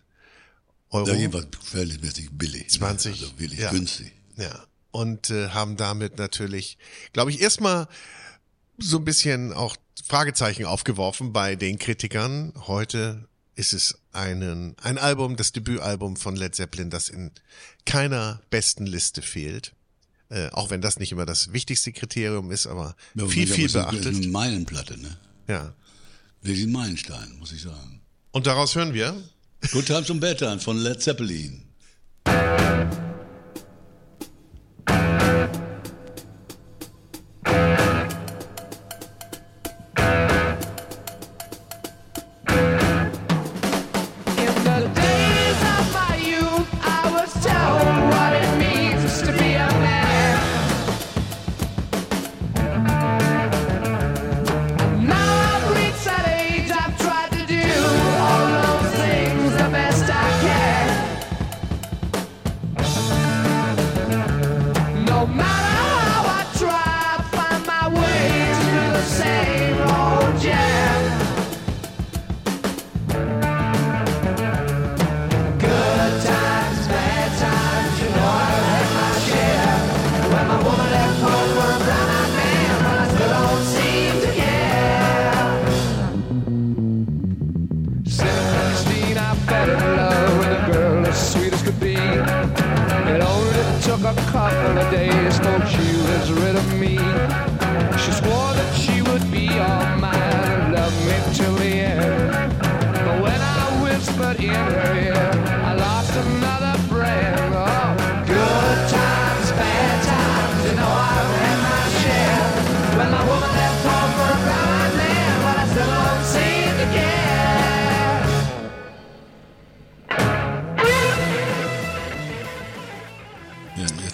S4: Euro.
S1: Ja, jedenfalls verhältnismäßig billig.
S4: 20,
S1: Also billig,
S4: ja.
S1: günstig.
S4: Ja. Und äh, haben damit natürlich, glaube ich, erstmal so ein bisschen auch Fragezeichen aufgeworfen bei den Kritikern. Heute ist es einen, ein Album, das Debütalbum von Led Zeppelin, das in keiner besten Liste fehlt. Äh, auch wenn das nicht immer das wichtigste Kriterium ist, aber
S1: Ja,
S4: viel, viel
S1: es ist eine-
S4: beachtet.
S1: Eine Meilenplatte, ne?
S4: Ja.
S1: Wirklich ein Meilenstein, muss ich sagen.
S4: Und daraus hören wir
S1: Good Times und Bad Times von Led Zeppelin.
S3: mouth. Couple of days, hoped she was rid of me. She swore that she would be all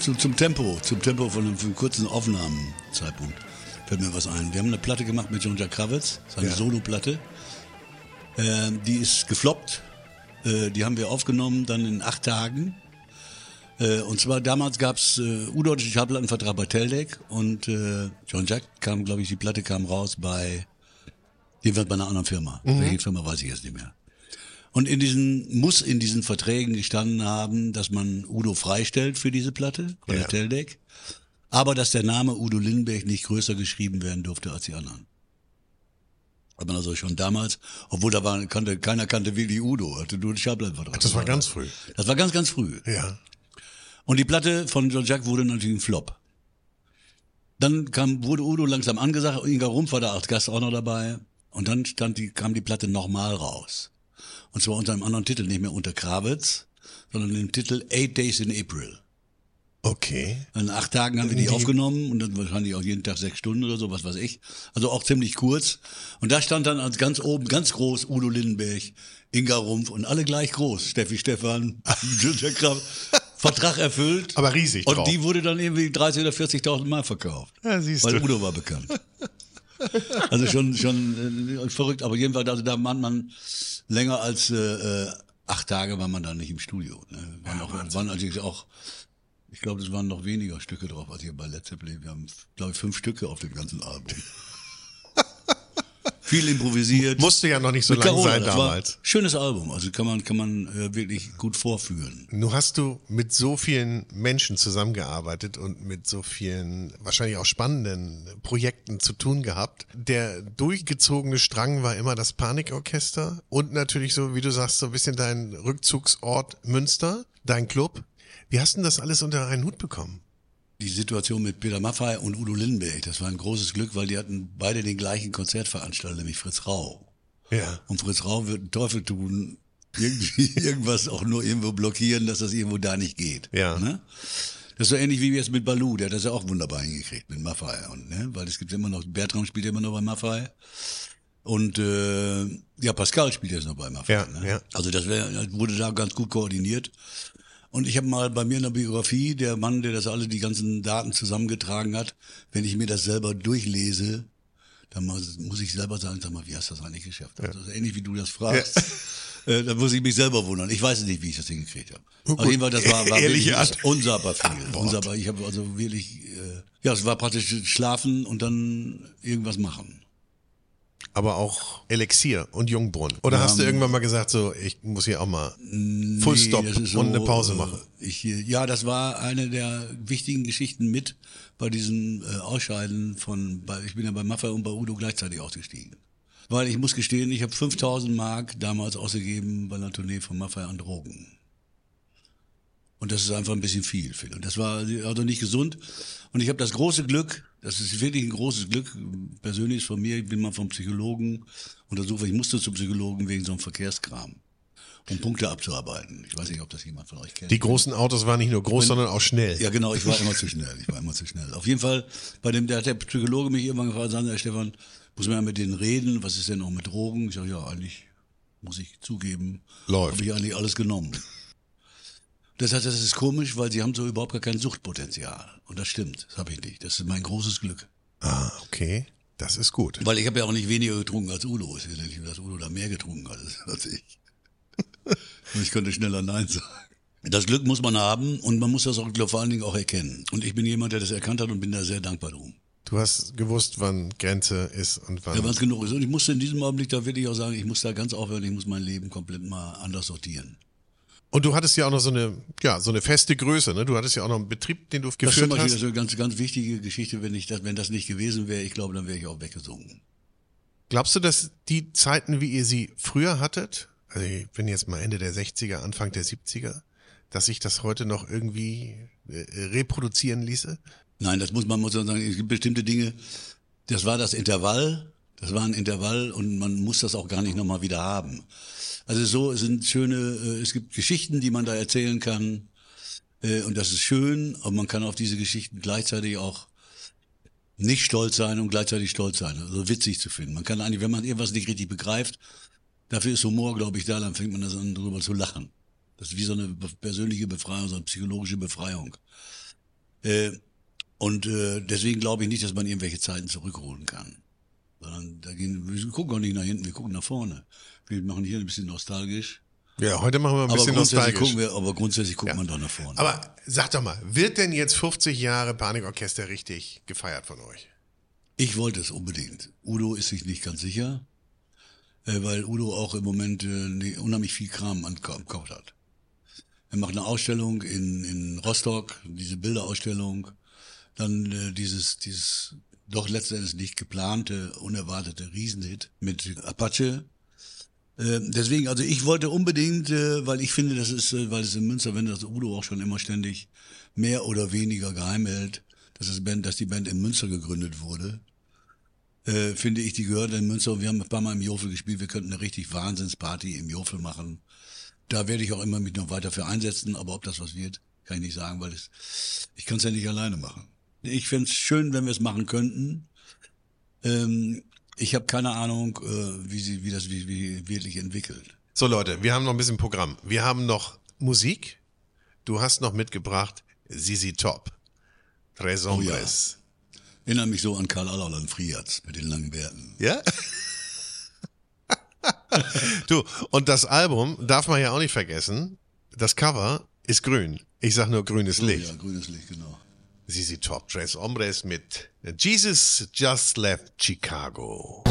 S1: zum, zum Tempo, zum Tempo von einem, kurzen Aufnahmezeitpunkt fällt mir was ein. Wir haben eine Platte gemacht mit John Jack Kravitz, seine
S4: Ja.
S1: Solo-Platte. Ähm, die ist gefloppt. Äh, die haben wir aufgenommen dann in acht Tagen. Äh, und zwar damals gab's äh, U-Deutsche Schallplattenvertrag bei Teldec und äh, John Jack kam, glaube ich, die Platte kam raus bei jedenfalls bei einer anderen Firma. Welche Firma weiß ich jetzt nicht mehr. Und in diesen, muss in diesen Verträgen gestanden haben, dass man Udo freistellt für diese Platte, bei
S4: Ja.
S1: Teldec. Aber dass der Name Udo Lindenberg nicht größer geschrieben werden durfte als die anderen. Hat man also schon damals, obwohl da war, kannte, keiner kannte Willi Udo, hatte nur einen Schallplattenvertrag.
S4: Das war ganz früh.
S1: Das war ganz, ganz früh.
S4: Ja.
S1: Und die Platte von John Jack wurde natürlich ein Flop. Dann kam, wurde Udo langsam angesagt, Inga Rumpf war da als Gast auch noch dabei. Und dann stand die, kam die Platte nochmal raus. Und zwar unter einem anderen Titel, nicht mehr unter Krawitz, sondern dem Titel Eight Days in April.
S4: Okay.
S1: In acht Tagen haben wir die
S4: Die-
S1: aufgenommen und dann wahrscheinlich auch jeden Tag sechs Stunden oder so, was weiß ich. Also auch ziemlich kurz. Und da stand dann als ganz oben, ganz groß Udo Lindenberg, Inga Rumpf und alle gleich groß. Steffi Stefan, Günther Kraft. Vertrag erfüllt.
S4: Aber riesig
S1: Und
S4: drauf.
S1: die wurde dann irgendwie 30.000 oder 40.000 Mal verkauft.
S4: Ja, siehst
S1: weil
S4: du.
S1: Udo war bekannt. Also schon, schon äh, verrückt, aber jedenfalls, also da war man länger als äh, äh, acht Tage war man da nicht im Studio. Ne? Waren, auch, waren natürlich auch, ich glaube, es waren noch weniger Stücke drauf als hier bei Led Zeppelin. Wir haben, glaube ich, fünf Stücke auf dem ganzen Album. Viel improvisiert.
S4: Musste ja noch nicht so
S1: Mit
S4: lang
S1: Carola,
S4: sein damals.
S1: Schönes Album, also kann man, kann man äh, wirklich gut vorführen.
S4: Nun hast du mit so vielen Menschen zusammengearbeitet und mit so vielen wahrscheinlich auch spannenden Projekten zu tun gehabt. Der durchgezogene Strang war immer das Panikorchester und natürlich so, wie du sagst, so ein bisschen dein Rückzugsort Münster, dein Club. Wie hast du denn das alles unter einen Hut bekommen?
S1: Die Situation mit Peter Maffay und Udo Lindenberg, das war ein großes Glück, weil die hatten beide den gleichen Konzertveranstalter, nämlich Fritz Rau.
S4: Ja.
S1: Und Fritz Rau wird den Teufel tun, irgendwie irgendwas auch nur irgendwo blockieren, dass das irgendwo da nicht geht.
S4: Ja.
S1: Ne? Das ist so ähnlich wie jetzt mit Balu, der hat das ja auch wunderbar hingekriegt mit Maffay. Und, ne? Weil es gibt immer noch, Bertram spielt immer noch bei Maffay. Und äh, ja, Pascal spielt jetzt noch bei Maffay.
S4: Ja,
S1: ne?
S4: ja.
S1: Also das, wär, das wurde da ganz gut koordiniert. Und ich habe mal bei mir in der Biografie, der Mann, der das alle die ganzen Daten zusammengetragen hat, wenn ich mir das selber durchlese, dann muss ich selber sagen, sag mal, wie hast du das eigentlich geschafft? Also das ist ähnlich wie du das fragst. Äh, da muss ich mich selber wundern. Ich weiß nicht, wie ich das hingekriegt habe. Auf jeden Fall, das war, war
S4: Ehrliche
S1: wirklich unsagbar viel. Unsagbar. Ich habe also wirklich, äh, ja, es war praktisch schlafen und dann irgendwas machen.
S4: Aber auch Elixier und Jungbrunn. Oder hast du irgendwann mal gesagt, so, ich muss hier auch mal Full
S1: Nee,
S4: Stop
S1: das ist
S4: und eine Pause
S1: äh,
S4: machen?
S1: Ich, ja, das war eine der wichtigen Geschichten mit bei diesem äh, Ausscheiden von, ich bin ja bei Maffay und bei Udo gleichzeitig ausgestiegen. Weil ich muss gestehen, ich habe 5000 Mark damals ausgegeben bei einer Tournee von Maffay an Drogen. Und das ist einfach ein bisschen viel, Phil. Und das war also nicht gesund. Und ich habe das große Glück, das ist wirklich ein großes Glück, persönlich ist von mir, ich bin mal vom Psychologen untersucht, ich musste zum Psychologen wegen so einem Verkehrskram, um Punkte abzuarbeiten. Ich weiß nicht, ob das jemand von euch kennt.
S4: Die großen Autos waren nicht nur groß, sondern auch schnell.
S1: Ja, genau, ich war immer zu schnell. Ich war immer zu schnell. Auf jeden Fall, bei dem, da hat der Psychologe mich irgendwann gefragt, sagen, Herr Stefan, muss man ja mit denen reden, was ist denn auch mit Drogen? Ich sage, ja, eigentlich muss ich zugeben,
S4: Läuft.
S1: habe ich eigentlich alles genommen. Das heißt, das ist komisch, weil sie haben so überhaupt gar kein Suchtpotenzial. Und das stimmt, das habe ich nicht. Das ist mein großes Glück.
S4: Ah, okay. Das ist gut.
S1: Weil ich habe ja auch nicht weniger getrunken als Udo. Es ist ja nicht, dass Udo da mehr getrunken hat als ich. Und ich könnte schneller Nein sagen. Das Glück muss man haben und man muss das auch vor allen Dingen auch erkennen. Und ich bin jemand, der das erkannt hat und bin da sehr dankbar drum.
S4: Du hast gewusst, wann Grenze ist und wann.
S1: Ja, wann es genug ist. Und ich musste in diesem Augenblick da wirklich auch sagen, ich muss da ganz aufhören, ich muss mein Leben komplett mal anders sortieren.
S4: Und du hattest ja auch noch so eine, ja, so eine feste Größe, ne? Du hattest ja auch noch einen Betrieb, den du
S1: Das
S4: geführt hast.
S1: das ist eine ganz, ganz wichtige Geschichte, wenn ich das, wenn das nicht gewesen wäre, ich glaube, dann wäre ich auch weggesungen.
S4: Glaubst du, dass die Zeiten, wie ihr sie früher hattet, also ich bin jetzt mal Ende der 60er, Anfang der 70er, dass sich das heute noch irgendwie äh, reproduzieren ließe?
S1: Nein, das muss man muss man sagen, es gibt bestimmte Dinge, das war das Intervall, das war ein Intervall und man muss das auch gar nicht nochmal wieder haben. Also so sind schöne, äh, es gibt Geschichten, die man da erzählen kann äh, und das ist schön, aber man kann auf diese Geschichten gleichzeitig auch nicht stolz sein und gleichzeitig stolz sein, also witzig zu finden. Man kann eigentlich, wenn man irgendwas nicht richtig begreift, dafür ist Humor, glaube ich, da, dann fängt man das an, drüber zu lachen. Das ist wie so eine persönliche Befreiung, so eine psychologische Befreiung. Äh, und äh, deswegen glaube ich nicht, dass man irgendwelche Zeiten zurückholen kann. Sondern da gehen, wir gucken auch nicht nach hinten, wir gucken nach vorne. Wir machen hier ein bisschen nostalgisch.
S4: Ja, heute machen wir ein
S1: Aber
S4: bisschen
S1: grundsätzlich,
S4: nostalgisch.
S1: gucken wir, aber grundsätzlich guckt
S4: Ja.
S1: man doch nach vorne.
S4: Aber sag doch mal, wird denn jetzt 50 Jahre Panikorchester richtig gefeiert von euch?
S1: Ich wollte es unbedingt. Udo ist sich nicht ganz sicher, äh, weil Udo auch im Moment äh, ne- unheimlich viel Kram am Kopf hat. Er macht eine Ausstellung in, in Rostock, diese Bilderausstellung, dann äh, dieses, dieses doch letztendlich nicht geplante, unerwartete Riesenhit mit Apache. Äh, deswegen, also ich wollte unbedingt, äh, weil ich finde, das ist, äh, weil es in Münster, wenn das Udo auch schon immer ständig mehr oder weniger geheim hält, dass, das Band, dass die Band in Münster gegründet wurde, äh, finde ich, die gehört in Münster. Wir haben ein paar Mal im Jofel gespielt. Wir könnten eine richtig Wahnsinnsparty im Jofel machen. Da werde ich auch immer mich noch weiter für einsetzen. Aber ob das was wird, kann ich nicht sagen, weil es, ich kann es ja nicht alleine machen. Ich fände es schön, wenn wir es machen könnten. Ähm, ich habe keine Ahnung, äh, wie, sie, wie das wie, wie wirklich entwickelt.
S4: So Leute, wir haben noch ein bisschen Programm. Wir haben noch Musik. Du hast noch mitgebracht Sisi Top. Tres
S1: Oh ja.
S4: Hombres.
S1: Erinnert mich so an Karl Allerland Friatz mit den langen Bärten.
S4: Ja? du, und das Album darf man ja auch nicht vergessen. Das Cover ist grün. Ich sag nur grünes Licht.
S1: Ja, grünes Licht, genau.
S4: Sisi Top, Tres Hombres mit Jesus Just Left Chicago.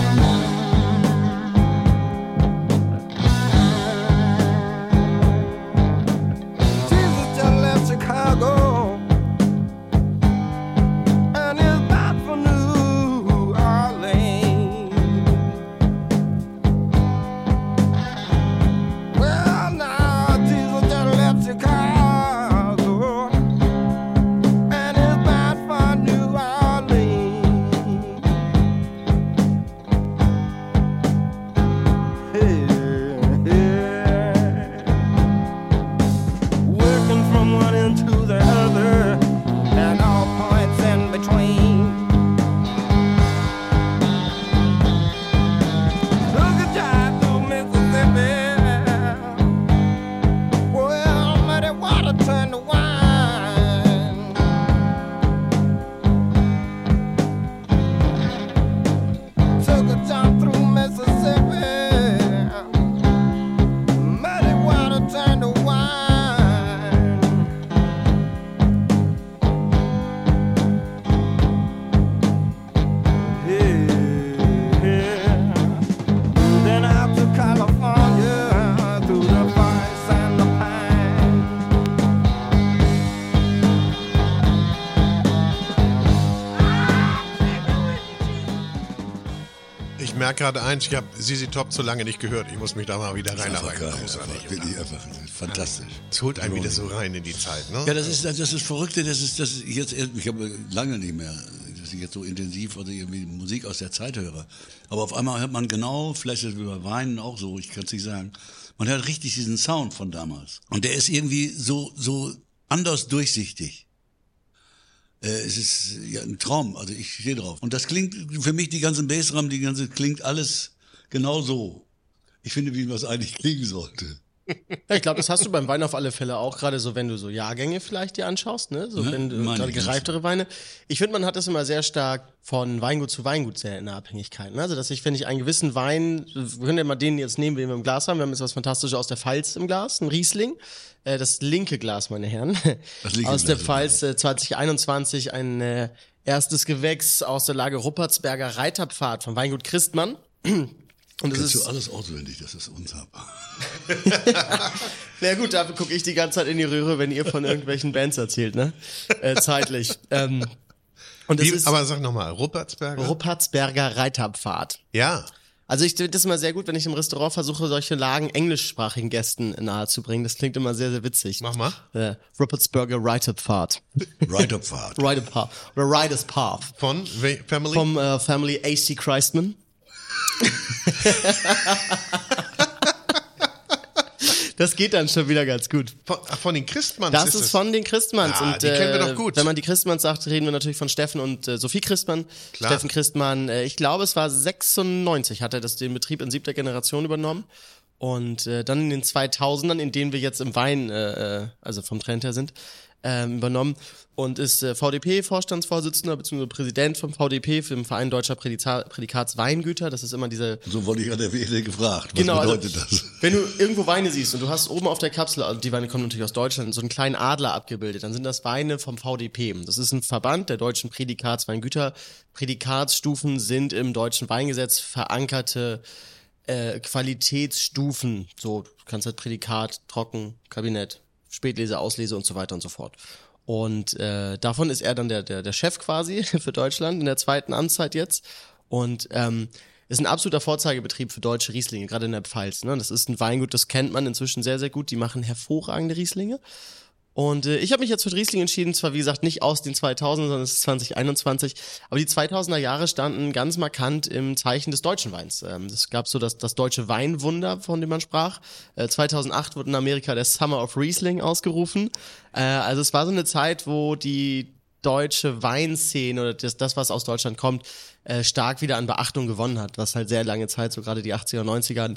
S4: Gerade eins, ich habe Sisi Top zu lange nicht gehört. Ich muss mich da mal wieder reinarbeiten. Großartig.
S1: Einfach, wirklich einfach fantastisch.
S4: Es holt einen wieder so rein in die Zeit, ne?
S1: Ja, das ist das ist Verrückte, das ist das jetzt ich habe lange nicht mehr, dass ich jetzt so intensiv also irgendwie Musik aus der Zeit höre. Aber auf einmal hört man genau, vielleicht ist es über Weinen auch so, ich kann es nicht sagen. Man hört richtig diesen Sound von damals und der ist irgendwie so so anders durchsichtig. Äh, es ist ja ein Traum, also ich stehe drauf. Und das klingt für mich die ganzen Bassdrum, die ganze klingt alles genau so. Ich finde, wie was eigentlich klingen sollte.
S5: Ja, ich glaube, das hast du beim Wein auf alle Fälle auch, gerade so, wenn du so Jahrgänge vielleicht dir anschaust, ne? So,
S1: Ne?
S5: wenn du gerade gereiftere Weine. Ich finde, man hat das immer sehr stark von Weingut zu Weingut sehr in der Abhängigkeit. Ne? Also, dass ich, wenn ich einen gewissen Wein, wir können ja mal den jetzt nehmen, den wir im Glas haben. Wir haben jetzt was Fantastisches aus der Pfalz im Glas, ein Riesling. Äh, das linke Glas, meine Herren.
S1: Das linke
S5: aus der
S1: Glas,
S5: Pfalz äh, 2021 ein äh, erstes Gewächs aus der Lage Ruppertsberger Reiterpfad von Weingut Christmann. Und
S1: Kannst
S5: ist
S1: du alles auswendig, das ist unsagbar.
S5: Na gut, dafür gucke ich die ganze Zeit in die Röhre, wenn ihr von irgendwelchen Bands erzählt, ne? Äh, zeitlich. Ähm, und das
S4: Wie,
S5: ist
S4: aber sag nochmal, Ruppertsberger?
S5: Ruppertsberger Reiterpfad.
S4: ja.
S5: Also ich finde das immer sehr gut, wenn ich im Restaurant versuche, solche Lagen englischsprachigen Gästen nahezubringen. Das klingt immer sehr, sehr witzig.
S4: Mach mal.
S5: Äh, Rupert's Burger Rite Pfad.
S1: Right up Fahrt.
S5: Rite Path. Oder Riders Path.
S4: Von Family?
S5: Vom äh, Family AC Christman. das geht dann schon wieder ganz gut.
S4: von, ach, von den Christmanns
S5: Das
S4: ist
S5: ist von den Christmanns.
S4: Ja,
S5: und,
S4: die kennen wir
S5: äh,
S4: doch gut.
S5: Wenn man die Christmanns sagt, reden wir natürlich von Steffen und äh, Sophie Christmann.
S4: Klar.
S5: Steffen Christmann, äh, ich glaube, es war 96, hat er das den Betrieb in siebter Generation übernommen. Und äh, dann in den 2000ern, in denen wir jetzt im Wein, äh, äh, also vom Trend her sind, ähm, übernommen und ist äh, VDP-Vorstandsvorsitzender bzw. Präsident vom VDP, für den Verein Deutscher Prädika Prädikats Weingüter. Das ist immer diese
S1: So wollte ich an der Wele gefragt. Was
S5: Genau, also,
S1: bedeutet das?
S5: wenn du irgendwo Weine siehst und du hast oben auf der Kapsel, also die Weine kommen natürlich aus Deutschland, so einen kleinen Adler abgebildet, dann sind das Weine vom VDP. Das ist ein Verband der deutschen Prädikatsweingüter. Prädikatsstufen sind im deutschen Weingesetz verankerte äh, Qualitätsstufen. So, du kannst halt Prädikat, Trocken, Kabinett, Spätlese, Auslese und so weiter und so fort. Und äh, davon ist er dann der, der, der Chef quasi für Deutschland in der zweiten Amtszeit jetzt. Und ähm, ist ein absoluter Vorzeigebetrieb für deutsche Rieslinge, gerade in der Pfalz. Ne? Das ist ein Weingut, das kennt man inzwischen sehr, sehr gut. Die machen hervorragende Rieslinge. Und äh, ich habe mich jetzt für Riesling entschieden, zwar wie gesagt nicht aus den 2000, sondern es ist 2021, aber die 2000er Jahre standen ganz markant im Zeichen des deutschen Weins. Ähm, es gab so das, das deutsche Weinwunder, von dem man sprach. Äh, 2008 wurde in Amerika der Summer of Riesling ausgerufen. Äh, also es war so eine Zeit, wo die deutsche Weinszene oder das, das was aus Deutschland kommt, äh, stark wieder an Beachtung gewonnen hat, was halt sehr lange Zeit, so gerade die 80er, 90er,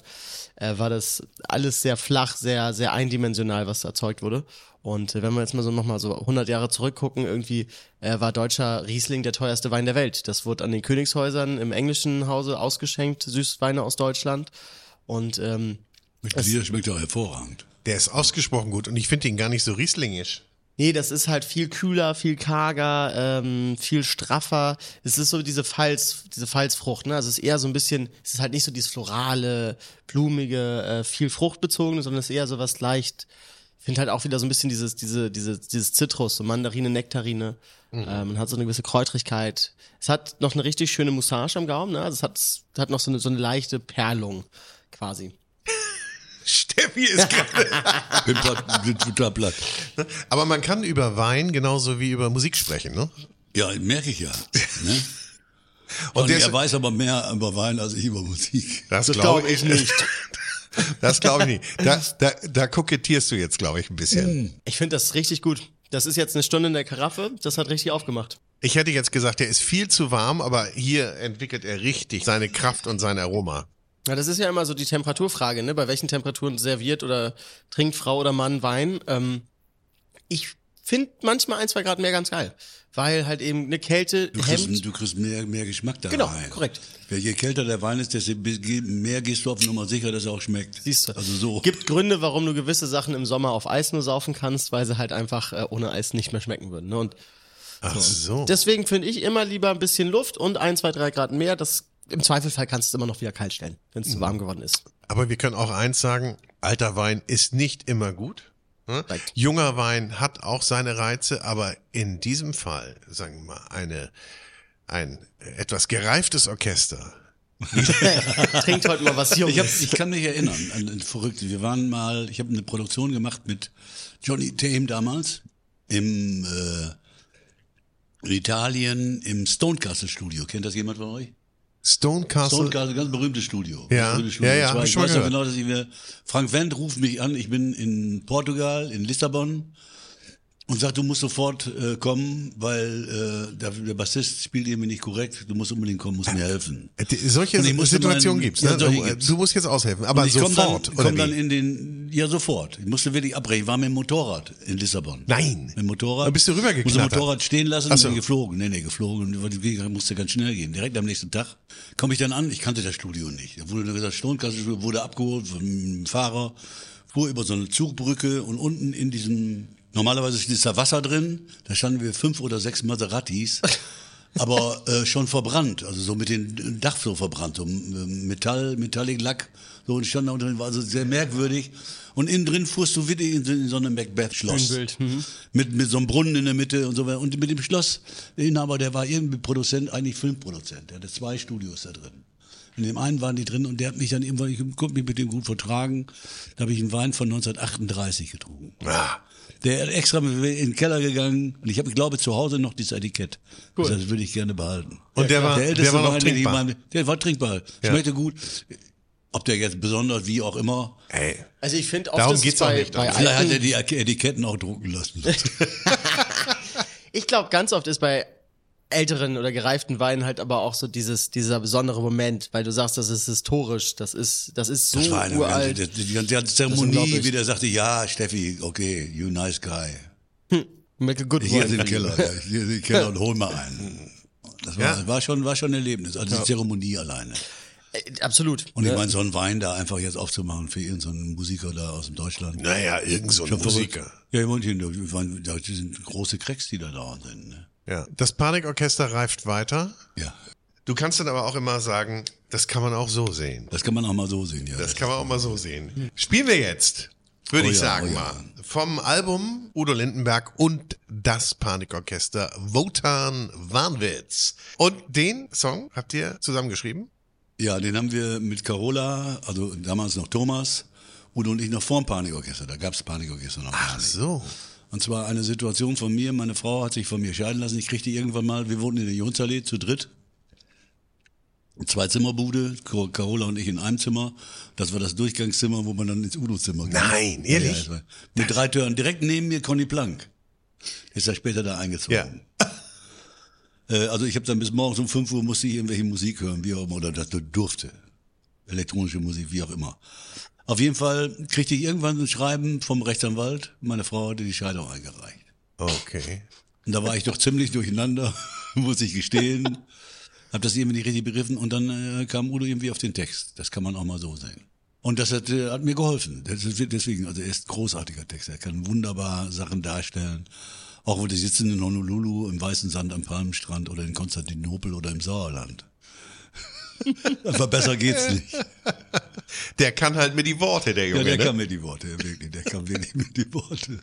S5: äh, war das alles sehr flach, sehr, sehr eindimensional, was erzeugt wurde. Und äh, wenn wir jetzt mal so nochmal so 100 Jahre zurückgucken, irgendwie äh, war deutscher Riesling der teuerste Wein der Welt. Das wurde an den Königshäusern im englischen Hause ausgeschenkt, Süßweine aus Deutschland. Und ähm,
S1: Mit Bier schmeckt ja hervorragend.
S4: Der ist ausgesprochen gut und ich finde ihn gar nicht so rieslingisch.
S5: Nee, das ist halt viel kühler, viel karger, ähm, viel straffer. Es ist so diese Pfalz, diese Pfalzfrucht, ne? Also es ist eher so ein bisschen, es ist halt nicht so dieses florale, blumige, äh, viel fruchtbezogene, sondern es ist eher so was leicht. Ich finde halt auch wieder so ein bisschen dieses, diese, diese, dieses Zitrus, so Mandarine, Nektarine. Ähm, man hat so eine gewisse Kräutrigkeit. Es hat noch eine richtig schöne Moussage am Gaumen, ne? Also es hat, es hat noch so eine, so eine leichte Perlung, quasi.
S4: Steffi ist gerade.
S1: Bin platt, bin total platt.
S4: Aber man kann über Wein genauso wie über Musik sprechen, ne?
S1: Ja, merke ich ja. Ne?
S4: Und
S1: Und
S4: der
S1: er weiß aber mehr über Wein als ich über Musik.
S4: Das,
S5: Das
S4: glaube ich
S5: ich nicht.
S4: Das glaube ich nicht. Da, da, da kokettierst du jetzt, glaube ich, ein bisschen.
S5: Ich finde das richtig gut. Das ist jetzt eine Stunde in der Karaffe, das hat richtig aufgemacht.
S4: Ich hätte jetzt gesagt, der ist viel zu warm, aber hier entwickelt er richtig seine Kraft und sein Aroma.
S5: Ja, das ist ja immer so die Temperaturfrage, ne? Bei welchen Temperaturen serviert oder trinkt Frau oder Mann Wein? Ähm, ich finde manchmal ein, zwei Grad mehr ganz geil. Weil halt eben eine Kälte
S1: Du kriegst,
S5: hemmt.
S1: du kriegst mehr, mehr Geschmack da
S5: Genau,
S1: rein.
S5: korrekt.
S1: Ja, Je kälter der Wein ist, desto mehr gehst du auf Nummer sicher, dass er auch schmeckt.
S5: Siehst du.
S1: Also so.
S5: Gibt Gründe, warum du gewisse Sachen im Sommer auf Eis nur saufen kannst, weil sie halt einfach äh, ohne Eis nicht mehr schmecken würden. Ne? Und
S4: Ach so.
S5: deswegen finde ich immer lieber ein bisschen Luft und ein, zwei, drei Grad mehr. Das im Zweifelsfall kannst du es immer noch wieder kalt stellen, wenn es zu warm geworden ist.
S4: Aber wir können auch eins sagen, alter Wein ist nicht immer gut. Ne? Junger Wein hat auch seine Reize, aber in diesem Fall, sagen wir mal, eine, ein etwas gereiftes Orchester.
S5: Trinkt heute mal was Junges.
S1: Ich, hab, ich kann mich erinnern an, an Verrückte. Wir waren mal, ich habe eine Produktion gemacht mit Johnny Tame damals im äh, in Italien im Stonecastle Studio. Kennt das jemand von euch?
S4: Stone Castle.
S1: Stonecastle, ganz berühmtes Studio.
S4: Ja,
S1: Ganz berühmtes Studio.
S4: ja, ja, hab ich
S1: ich
S4: schon
S1: weiß
S4: gehört.
S1: genau, dass ich mir, Frank Wendt ruft mich an, ich bin in Portugal, in Lissabon und sagt, du musst sofort äh, kommen, weil äh, der, der Bassist spielt irgendwie nicht korrekt, du musst unbedingt kommen, musst mir helfen.
S4: Äh, Solche
S1: Und ich
S4: Situationen gibt's.
S1: ja,
S4: Ne?
S1: solche
S4: du, musst jetzt aushelfen, aber
S1: Und ich komm
S4: sofort.
S1: dann,
S4: oder
S1: komm dann in den, ja sofort. Ich musste wirklich abbrechen. Ich war mit dem Motorrad in Lissabon.
S4: Nein.
S1: Mit dem Motorrad.
S4: Da bist du rübergeknattert.
S1: Musste Motorrad stehen lassen
S4: Ach
S1: und
S4: so.
S1: bin geflogen. Nee, nee, geflogen. Und die musste ganz schnell gehen. Direkt am nächsten Tag komme ich dann an. Ich kannte das Studio nicht. Da wurde gesagt, Stonekasse wurde abgeholt vom Fahrer, fuhr über so eine Zugbrücke und unten in diesem, normalerweise ist da Wasser drin. Da standen wir fünf oder sechs Maseratis. aber äh, schon verbrannt, also so mit dem Dach so verbrannt, so äh, Metall, Metallic Lack, so und stand da drin, war also sehr merkwürdig. Und innen drin fuhrst du wieder in, so- in so einem Macbeth-Schloss.
S5: Ein Bild, mhm.
S1: Mit, mit so einem Brunnen in der Mitte und so weiter. Und mit dem Schloss, der Inhaber, der war irgendwie Produzent, eigentlich Filmproduzent. Der hatte zwei Studios da drin. In dem einen waren die drin und der hat mich dann irgendwann, ich konnte mich mit dem gut vertragen. Da habe ich einen Wein von 1938 getrunken.
S4: Ah,
S1: Der ist extra mit mir in den Keller gegangen und ich habe, ich glaube, zu Hause noch dieses Etikett. Das heißt, Das würde ich gerne behalten.
S4: Und der war- der war noch
S1: Wein,
S4: trinkbar?
S1: mal- Der war trinkbar.
S4: Ja.
S1: Schmeckte gut. Ob der jetzt besonders, wie auch immer.
S4: ey.
S5: Also ich finde oft
S4: Darum geht's auch
S5: bei,
S4: nicht.
S5: bei
S1: Vielleicht hat er die Etiketten auch drucken lassen.
S5: Ich glaube, ganz oft ist bei älteren oder gereiften Weinen halt aber auch so dieses, dieser besondere Moment, weil du sagst, das ist historisch, das ist, das ist so
S1: Das war eine
S5: uralt.
S1: ganze, die, die ganze Zeremonie, wie der sagte, ja, Steffi, okay, you nice guy.
S5: Make a good
S1: Hier im Keller, ja, hier ist im Keller und hol mal einen. Das war,
S4: Ja.
S1: war schon, war schon ein Erlebnis, also die Zeremonie alleine.
S5: Äh, Absolut.
S1: Und ich
S5: Ja.
S1: meine, so einen Wein da einfach jetzt aufzumachen für irgendeinen Musiker da aus dem Deutschland.
S4: Naja, irgend so. Musiker.
S1: Ja, in München, da waren- da sind große Cracks, die da da sind. Ne?
S4: Ja. Das Panikorchester reift weiter.
S1: Ja,
S4: Du kannst dann aber auch immer sagen, das kann man auch so sehen.
S1: das kann man auch mal so sehen, ja.
S4: Das kann man auch mal so sehen. Spielen wir jetzt, würde
S1: Oh
S4: ich
S1: ja,
S4: sagen
S1: oh ja.
S4: mal. Vom Album Udo Lindenberg und das Panikorchester Wotan Warnwitz. Und den Song habt ihr zusammengeschrieben?
S1: Ja, den haben wir mit Carola, also damals noch Thomas, Udo und ich noch vorm Panikorchester. Da gab's Panikorchester noch
S4: Ach
S1: nicht. Und zwar eine Situation von mir, meine Frau hat sich von mir scheiden lassen. Ich kriegte irgendwann mal, wir wohnten in der Jonsallee zu dritt. Zwei Zimmerbude, Carola und ich in einem Zimmer. Das war das Durchgangszimmer, wo man dann ins Udo-Zimmer ging.
S4: Nein, ehrlich?
S1: Ja, ja, mit drei Türen. Direkt neben mir Conny Plank. Ist ja später da eingezogen. Äh, also ich habe dann bis morgens um 5 Uhr musste ich irgendwelche Musik hören, wie auch immer, oder das durfte. Elektronische Musik, wie auch immer. Auf jeden Fall kriegte ich irgendwann ein Schreiben vom Rechtsanwalt. Meine Frau hatte die Scheidung eingereicht.
S4: Okay.
S1: Und da war ich doch ziemlich durcheinander, muss ich gestehen. Hab das irgendwie nicht richtig begriffen und dann äh, kam Udo irgendwie auf den Text. Das kann man auch mal so sehen. Und das hat, äh, hat mir geholfen. Das ist, deswegen, also er ist ein großartiger Text. Er kann wunderbar Sachen darstellen. Auch wo die sitzen in Honolulu, im Weißen Sand am Palmenstrand oder in Konstantinopel oder im Sauerland. Einfach besser geht's nicht.
S4: Der kann halt mit die Worte, der
S1: Ja,
S4: Junge.
S1: der
S4: ne?
S1: kann mir die Worte, wirklich. Der kann wirklich mit die Worte.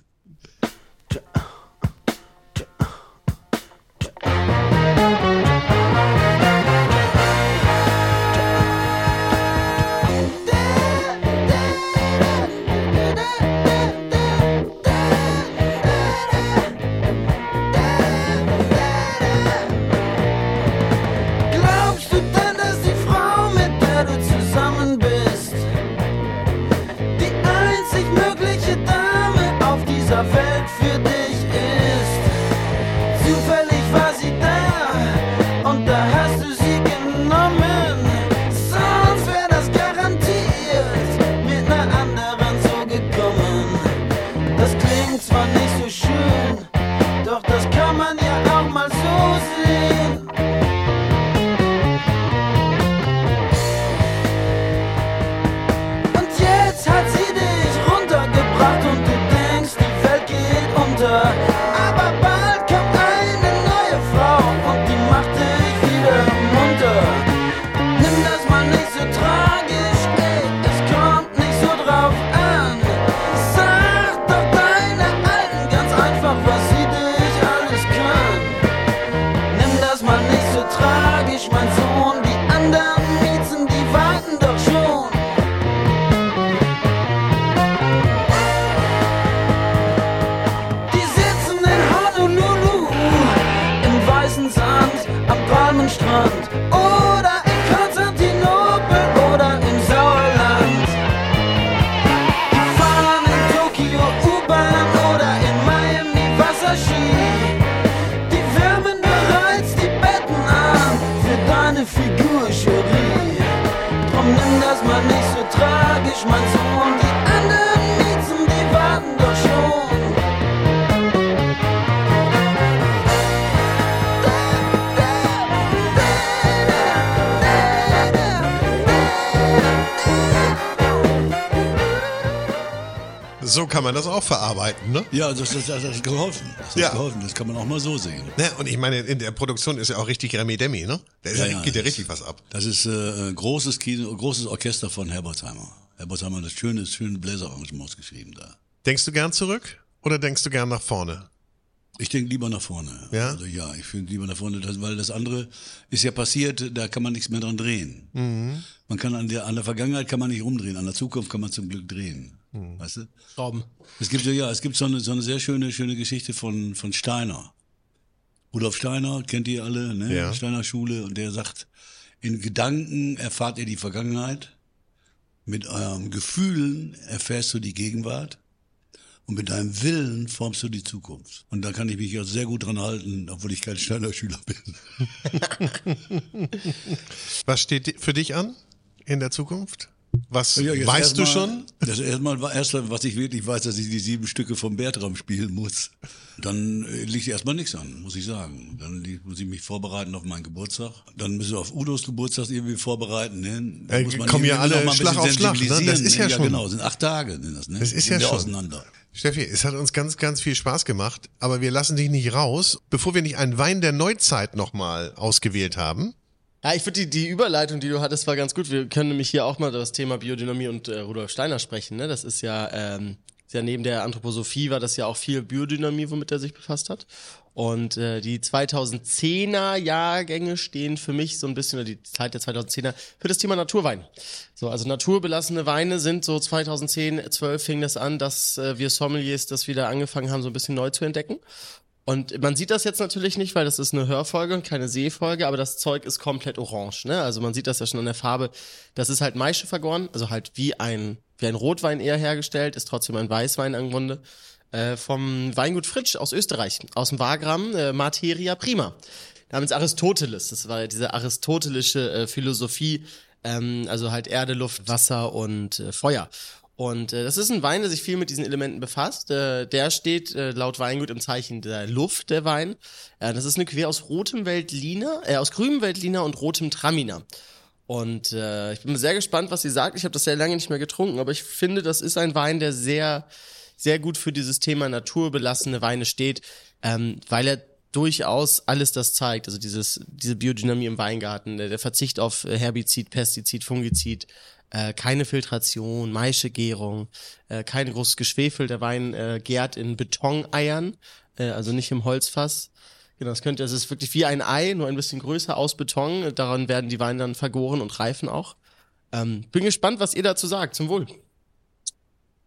S3: Kann man das
S4: auch verarbeiten, ne?
S1: Ja, das, das, das hat geholfen. Das
S4: Ja.
S1: geholfen. Das kann man auch mal so sehen.
S4: ne? Und ich meine, in der Produktion ist ja auch richtig Remi Demi, ne? Da ist ja,
S1: Ja, ja,
S4: geht ja
S1: das-
S4: richtig was ab.
S1: Das ist äh, ein großes Kino, großes Orchester von Herbertsheimer. Herbertsheimer hat das schöne, schöne Bläserarrangements geschrieben da.
S4: Denkst du gern zurück oder denkst du gern nach vorne?
S1: Ich denke lieber nach vorne.
S4: Ja?
S1: Also ja, ich finde lieber nach vorne, das, weil das andere ist ja passiert, da kann man nichts mehr dran drehen.
S4: Mhm.
S1: Man kann an der, an der Vergangenheit kann man nicht rumdrehen, an der Zukunft kann man zum Glück drehen.
S4: Mhm.
S1: Weißt du?
S5: Schrauben.
S1: Es gibt ja, ja, es gibt so eine, so eine sehr schöne, schöne Geschichte von, von Steiner. Rudolf Steiner, kennt ihr alle, ne?
S4: Ja.
S1: Steiner Schule, und der sagt, in Gedanken erfahrt ihr die Vergangenheit, mit euren Gefühlen erfährst du die Gegenwart und mit deinem Willen formst du die Zukunft. Und da kann ich mich ja sehr gut dran halten, obwohl ich kein Steiner Schüler bin.
S4: Was steht für dich an in der Zukunft? Was
S1: Ja,
S4: weißt du
S1: erst mal-
S4: schon?
S1: Das erstmal war erste, was ich wirklich weiß, dass ich die sieben Stücke vom Bertram spielen muss. Dann äh, liegt erstmal nichts an, muss ich sagen. Dann muss ich mich vorbereiten auf meinen Geburtstag. Dann müssen wir auf Udos Geburtstag irgendwie vorbereiten. Ne? Da
S4: Äh,
S1: muss man
S4: kommen ja alle Schlag auf Schlag, ne? Das ist ja schon-
S1: genau, sind acht Tage. Das, ne?
S4: Das ist ja schon.
S1: auseinander.
S4: Steffi, es hat uns ganz, ganz viel Spaß gemacht, aber wir lassen dich nicht raus, bevor wir nicht einen Wein der Neuzeit nochmal ausgewählt haben.
S5: Ja, ich finde die, die Überleitung, die du hattest, war ganz gut. Wir können nämlich hier auch mal das Thema Biodynamie und äh, Rudolf Steiner sprechen. Ne? Das ist ja, ähm, ist ja neben der Anthroposophie war das ja auch viel Biodynamie, womit er sich befasst hat. Und äh, die 2010er Jahrgänge stehen für mich so ein bisschen, oder die Zeit der 2010er, für das Thema Naturwein. So, also naturbelassene Weine sind so 2010, 12 fing das an, dass äh, wir Sommeliers das wieder angefangen haben, so ein bisschen neu zu entdecken. Und man sieht das jetzt natürlich nicht, weil das ist eine Hörfolge und keine Sehfolge, aber das Zeug ist komplett orange, ne? Also man sieht das ja schon an der Farbe. Das ist halt Maische vergoren, also halt wie ein, wie ein Rotwein eher hergestellt, ist trotzdem ein Weißwein im Grunde. Äh, vom Weingut Fritsch aus Österreich, aus dem Wagram, äh, Materia Prima. Namens Aristoteles. Das war ja diese aristotelische äh, Philosophie, ähm, also halt Erde, Luft, Wasser und äh, Feuer. Und äh, das ist ein Wein, der sich viel mit diesen Elementen befasst. Äh, der steht äh, laut Weingut im Zeichen der Luft, der Wein. Äh, das ist eine Quer aus rotem Veltliner, äh, aus grünem Veltliner und rotem Traminer. Und äh, ich bin sehr gespannt, was sie sagt. Ich habe das sehr lange nicht mehr getrunken, aber ich finde, das ist ein Wein, der sehr, sehr gut für dieses Thema naturbelassene Weine steht, ähm, weil er durchaus alles das zeigt. Also dieses, diese Biodynamie im Weingarten, der, der Verzicht auf Herbizid, Pestizid, Fungizid, äh, keine Filtration, Maischegärung, äh, kein großes Geschwefel. Der Wein äh, gärt in Betoneiern, äh, also nicht im Holzfass. Genau, das könnte, es ist wirklich wie ein Ei, nur ein bisschen größer aus Beton. Daran werden die Weine dann vergoren und reifen auch. Ähm, bin gespannt, was ihr dazu sagt. Zum Wohl.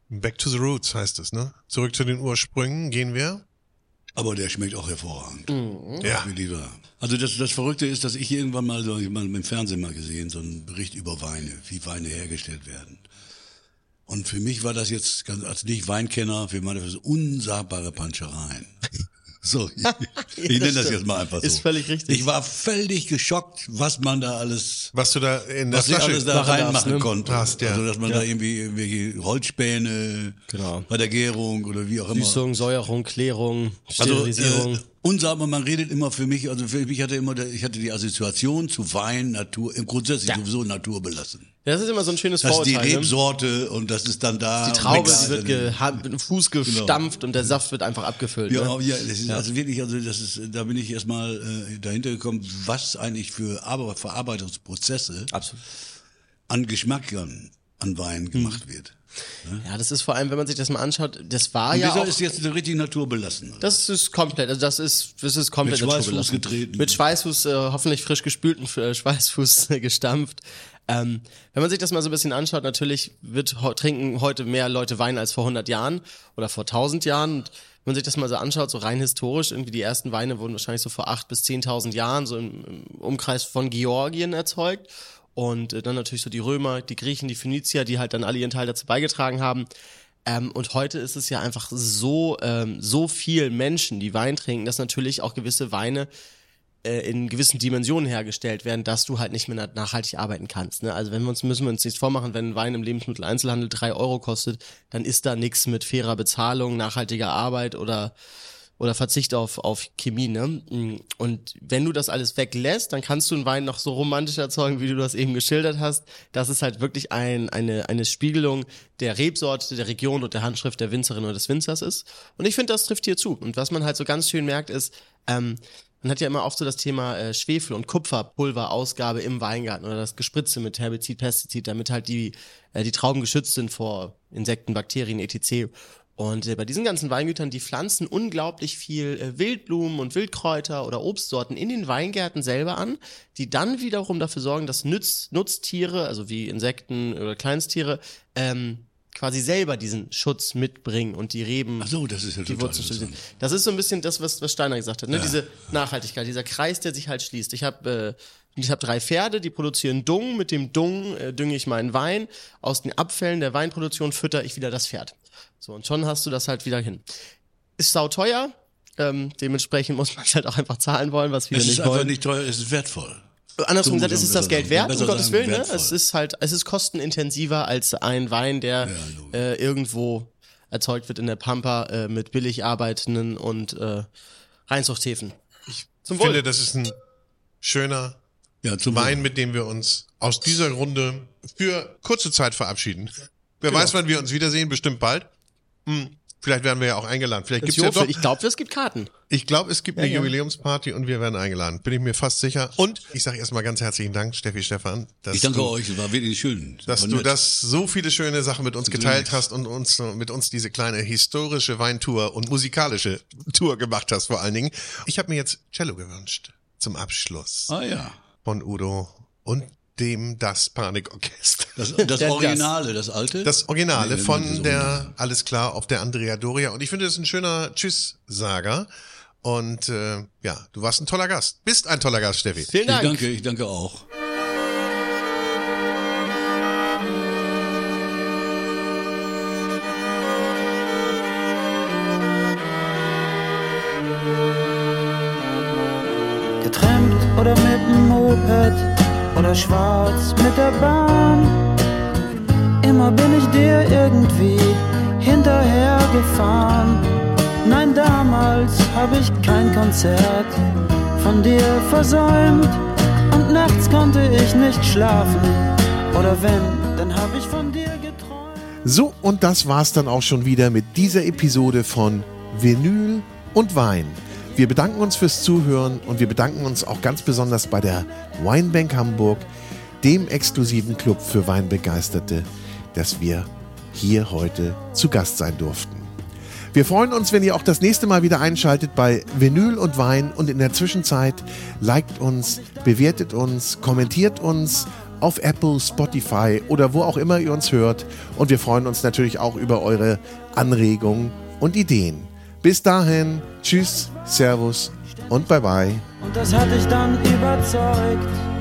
S4: Back to the roots heißt es, ne? Zurück zu den Ursprüngen gehen wir.
S1: Aber der schmeckt auch hervorragend.
S4: Ja.
S1: Wie lieber. Also das, das Verrückte ist, dass ich irgendwann mal, so, ich mal im Fernsehen mal gesehen, so einen Bericht über Weine, wie Weine hergestellt werden. Und für mich war das jetzt, ganz, als Nicht-Weinkenner, für meine das unsagbare Panschereien. So, ich, ich nenne das jetzt mal einfach so.
S5: Ist völlig richtig.
S1: Ich war völlig geschockt, was man da alles,
S4: Was du da in der
S1: was
S4: Flasche
S1: alles da reinmachen
S5: ne?
S1: konnte.
S4: Hast, ja.
S1: Also, dass man
S5: Ja.
S1: da irgendwie irgendwelche Holzspäne
S5: Genau.
S1: bei der Gärung oder wie auch immer.
S5: Süßung, Säuerung, Klärung,
S1: Also
S5: Sterilisierung.
S1: Äh, unsagbar, man redet immer für mich, also für mich hatte immer, ich hatte die Assoziation zu Wein, Natur, im grundsätzlich
S5: Ja.
S1: sowieso naturbelassen.
S5: das ist immer so ein schönes
S1: Das ist die
S5: ne?
S1: Rebsorte und das ist dann da.
S5: Die Traube, die wird mit dem Fuß gestampft und der Saft wird einfach abgefüllt.
S1: Ja,
S5: ne?
S1: ja, das ist also wirklich, also das ist, da bin ich erstmal äh, dahinter gekommen, was eigentlich für Ar- Verarbeitungsprozesse
S5: Absolut.
S1: an Geschmack an, an Wein gemacht wird.
S5: Ja, das ist vor allem, wenn man sich das mal anschaut, das war
S1: Und
S5: ja
S1: dieser
S5: auch,
S1: ist jetzt eine richtig naturbelassen.
S5: das ist komplett, also das ist, das ist komplett
S1: Mit Schweißfuß getreten.
S5: Mit Schweißfuß, äh, hoffentlich frisch gespülten äh, Schweißfuß äh, gestampft. Ähm, wenn man sich das mal so ein bisschen anschaut, natürlich wird trinken heute mehr Leute Wein als vor 100 Jahren oder vor 1000 Jahren. Und wenn man sich das mal so anschaut, so rein historisch, irgendwie die ersten Weine wurden wahrscheinlich so vor 8.000 bis 10.000 Jahren so im, im Umkreis von Georgien erzeugt. Und äh, dann natürlich so die Römer, die Griechen, die Phönizier, die halt dann alle ihren Teil dazu beigetragen haben. Ähm, und heute ist es ja einfach so, ähm, so viel Menschen, die Wein trinken, dass natürlich auch gewisse Weine äh, in gewissen Dimensionen hergestellt werden, dass du halt nicht mehr na- nachhaltig arbeiten kannst. Ne? Also wenn wir uns, müssen wir uns nichts vormachen, wenn ein Wein im Lebensmitteleinzelhandel drei Euro kostet, dann ist da nichts mit fairer Bezahlung, nachhaltiger Arbeit oder oder Verzicht auf, auf Chemie, ne? Und wenn du das alles weglässt, dann kannst du einen Wein noch so romantisch erzeugen, wie du das eben geschildert hast. Das ist halt wirklich ein, eine, eine Spiegelung der Rebsorte, der Region und der Handschrift der Winzerin oder des Winzers ist. Und ich finde, das trifft hier zu. Und was man halt so ganz schön merkt, ist, ähm, man hat ja immer oft so das Thema äh, Schwefel- und Kupferpulverausgabe im Weingarten oder das Gespritze mit Herbizid, Pestizid, damit halt die, äh, die Trauben geschützt sind vor Insekten, Bakterien, etc. Und äh, bei diesen ganzen Weingütern, die pflanzen unglaublich viel äh, Wildblumen und Wildkräuter oder Obstsorten in den Weingärten selber an, die dann wiederum dafür sorgen, dass Nütz, Nutztiere, also wie Insekten oder Kleinstiere, ähm, quasi selber diesen Schutz mitbringen und die Reben
S1: Ach so, das ist ja
S5: die Wurzeln
S1: interessant.
S5: Das ist so ein bisschen das, was, was Steiner gesagt hat, ne? Diese Nachhaltigkeit, dieser Kreis, der sich halt schließt. Ich habe äh, ich habe drei Pferde, die produzieren Dung. Mit dem Dung äh, dünge ich meinen Wein. Aus den Abfällen der Weinproduktion fütter ich wieder das Pferd. So, und schon hast du das halt wieder hin. Ist sauteuer. Ähm, dementsprechend muss man es halt auch einfach zahlen wollen, was viele
S1: Es ist
S5: nicht
S1: einfach
S5: wollen.
S1: nicht teuer, es ist wertvoll.
S5: Andersrum gesagt, es ist
S1: man
S5: das Geld wert, um Gottes Willen. Ne? Es ist halt, es ist kostenintensiver als ein Wein, der
S1: logisch.
S5: äh, irgendwo erzeugt wird in der Pampa äh, mit billig arbeitenden und äh, Reinzuchthäfen.
S4: Ich
S5: Zum Wohl.
S4: finde, das ist ein schöner
S1: Ja, zum
S4: Wein, mit dem wir uns aus dieser Runde für kurze Zeit verabschieden. Wer
S5: Genau.
S4: weiß, wann wir uns wiedersehen, bestimmt bald. Hm, vielleicht werden wir ja auch eingeladen. Vielleicht
S5: Das
S4: gibt's ja doch.
S5: ich glaube, es gibt Karten.
S4: Ich glaube, es gibt eine
S5: ja.
S4: Jubiläumsparty und wir werden eingeladen. Bin ich mir fast sicher. Und ich sage erstmal ganz herzlichen Dank, Steffi Stefan, dass
S1: Ich danke
S4: du,
S1: euch, es war wirklich schön.
S4: dass
S1: War
S4: du
S1: nett.
S4: das so viele schöne Sachen mit uns geteilt hast und uns mit uns diese kleine historische Weintour und musikalische Tour gemacht hast vor allen Dingen. Ich habe mir jetzt Cello gewünscht zum Abschluss
S1: Ah ja.
S4: von Udo und dem Das Panikorchester.
S1: Das, das
S5: Der-
S1: Originale, das alte?
S4: Das Originale
S1: Nee,
S4: von der Alles klar auf der Andrea Doria. Und ich finde, das ist ein schöner Tschüss-Sager. Und äh, ja, du warst ein toller Gast. Bist ein toller Gast, Steffi.
S5: Vielen
S1: Ich
S5: Dank.
S1: danke, ich danke auch.
S3: Oder schwarz mit der Bahn. Immer bin ich dir irgendwie hinterhergefahren. Nein, damals habe ich kein Konzert von dir versäumt. Und nachts konnte ich nicht schlafen. Oder wenn, dann habe ich von dir geträumt.
S7: So, und das war's dann auch schon wieder mit dieser Episode von Vinyl und Wein. Wir bedanken uns fürs Zuhören und wir bedanken uns auch ganz besonders bei der Weinbank Hamburg, dem exklusiven Club für Weinbegeisterte, dass wir hier heute zu Gast sein durften. Wir freuen uns, wenn ihr auch das nächste Mal wieder einschaltet bei Vinyl und Wein und in der Zwischenzeit liked uns, bewertet uns, kommentiert uns auf Apple, Spotify oder wo auch immer ihr uns hört und wir freuen uns natürlich auch über eure Anregungen und Ideen. Bis dahin, tschüss, servus und bye bye.
S3: Und das hat dich dann überzeugt.